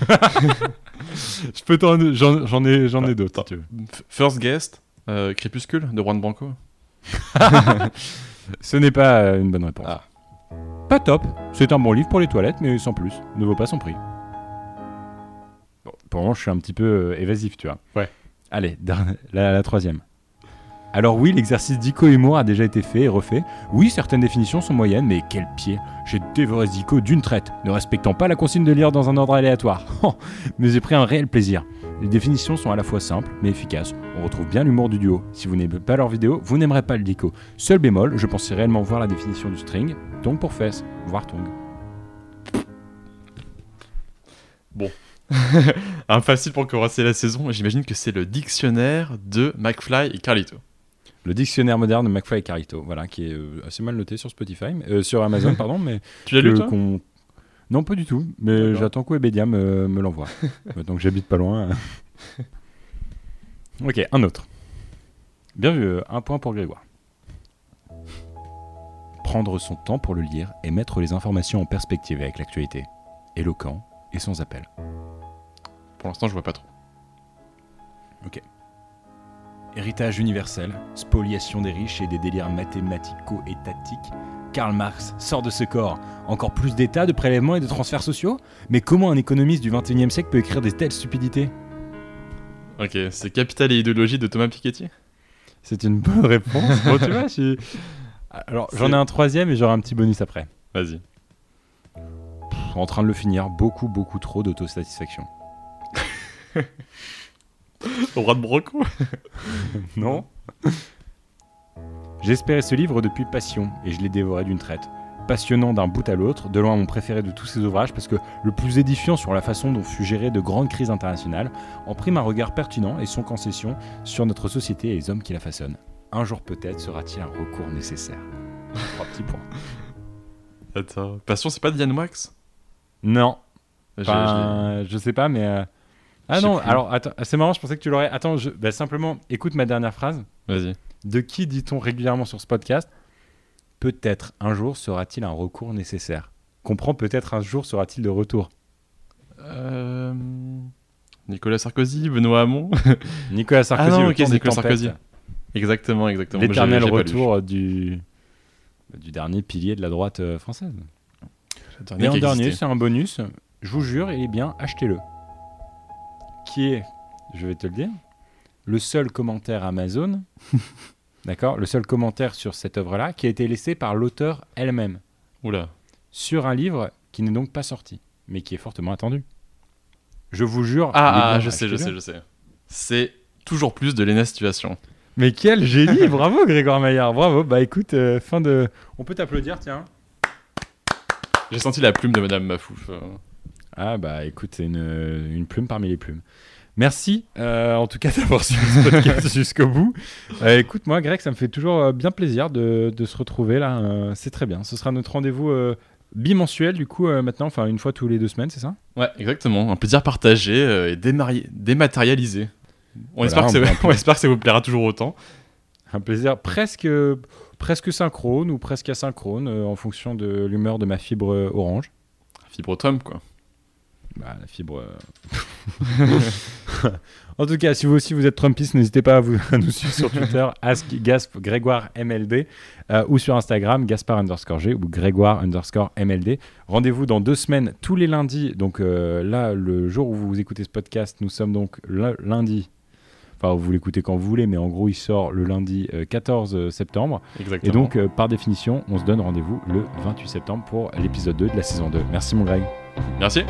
Je peux t'en... J'en, j'en ai, j'en ai d'autres, si tu veux. F- First guest, euh, Crépuscule de Juan Branco. Ce n'est pas euh, une bonne réponse. Ah. Pas top. C'est un bon livre pour les toilettes, mais sans plus. Ne vaut pas son prix. Bon, pour le moment, je suis un petit peu euh, évasif, tu vois. Ouais. Allez, la troisième. Alors oui, l'exercice d'ico-humour a déjà été fait et refait. Oui, certaines définitions sont moyennes, mais quel pied J'ai dévoré ce dico d'une traite, ne respectant pas la consigne de lire dans un ordre aléatoire. Oh, mais j'ai pris un réel plaisir. Les définitions sont à la fois simples, mais efficaces. On retrouve bien l'humour du duo. Si vous n'aimez pas leur vidéo, vous n'aimerez pas le dico. Seul bémol, je pensais réellement voir la définition du string, tongue pour fesse, voire tongue. Bon. un facile pour commencer la saison, j'imagine que c'est le dictionnaire de McFly et Carlito. Le dictionnaire moderne de McFly et Carito, voilà, qui est euh, assez mal noté sur Spotify, mais- euh, sur Amazon, pardon, mais Tu l'as lu, toi Non, pas du tout, mais j'attends que Webedia me, me l'envoie. Que j'habite pas loin. ok, un autre. Bien vu, euh, un point pour Grégoire. Prendre son temps pour le lire et mettre les informations en perspective avec l'actualité. Éloquent et sans appel. Pour l'instant, je vois pas trop. Ok. Héritage universel, spoliation des riches et des délires mathématico-étatiques. Karl Marx sort de ce corps. Encore plus d'États, de prélèvements et de transferts sociaux? Mais comment un économiste du 21e siècle peut écrire des telles stupidités? Ok, c'est Capital et idéologie de Thomas Piketty? C'est une bonne réponse. bon, tu vois, je Alors, j'en ai un troisième et j'aurai un petit bonus après. Vas-y. En train de le finir, beaucoup, beaucoup trop d'autosatisfaction. Au roi de Broco Non J'espérais ce livre depuis Passion et je l'ai dévoré d'une traite. Passionnant d'un bout à l'autre, de loin mon préféré de tous ces ouvrages parce que le plus édifiant sur la façon dont fut gérée de grandes crises internationales, en prime un regard pertinent et sans concession sur notre société et les hommes qui la façonnent. Un jour peut-être sera-t-il un recours nécessaire. Trois petits points. Attends, Passion, c'est pas Diane Wax? Non. Enfin, je sais pas, mais. euh, Ah non, plus. alors attends, c'est marrant, je pensais que tu l'aurais. Attends, je... bah, simplement, écoute ma dernière phrase. Vas-y. De qui dit-on régulièrement sur ce podcast Peut-être un jour sera-t-il un recours nécessaire? Comprends, peut-être un jour sera-t-il de retour. Euh... Nicolas Sarkozy, Benoît Hamon. Nicolas Sarkozy, Ah non, le ok, temps c'est des Nicolas. Sarkozy. Exactement, exactement. L'éternel retour du... du dernier pilier de la droite euh, française. Et en dernier, c'est un bonus. Je vous jure, il est bien, achetez-le. Qui est, je vais te le dire, le seul commentaire Amazon, d'accord, le seul commentaire sur cette œuvre-là qui a été laissé par l'auteur elle-même. Oula. Sur un livre qui n'est donc pas sorti, mais qui est fortement attendu. Je vous jure. Ah, ah, je sais, je sais, je sais. C'est toujours plus de Lena Situation. Mais quel génie Bravo Grégoire Maillard, bravo. Bah écoute, euh, fin de... On peut t'applaudir, tiens. J'ai senti la plume de Madame Mafouf. euh. Ah bah écoute, c'est une, une plume parmi les plumes. Merci euh, en tout cas d'avoir suivi ce podcast jusqu'au bout. Euh, écoute, moi Greg, ça me fait toujours euh, bien plaisir de, de se retrouver là. euh, c'est très bien. Ce sera notre rendez-vous bimensuel du coup maintenant, enfin une fois tous les deux semaines, c'est ça? Ouais, exactement. Un plaisir partagé et dématérialisé. On, Voilà, espère que ça, on va- on espère que ça vous plaira toujours autant. Un plaisir presque, presque synchrone ou presque asynchrone en fonction de l'humeur de ma fibre orange. Fibre Tom, quoi. Bah la fibre. euh. en tout cas, si vous aussi vous êtes Trumpiste, n'hésitez pas à, vous, à nous suivre sur Twitter, Ask Gasp Grégoire MLD, euh, ou sur Instagram, Gaspard underscore G ou Grégoire underscore MLD. Rendez-vous dans deux semaines, tous les lundis. Donc euh, là, le jour où vous écoutez ce podcast, nous sommes donc le- lundi. Enfin, vous l'écoutez quand vous voulez, mais en gros, il sort le lundi euh, 14 septembre. Exactement. Et donc, par définition, on se donne rendez-vous le 28 septembre pour l'épisode 2 de la saison 2. Merci, mon Greg. Merci.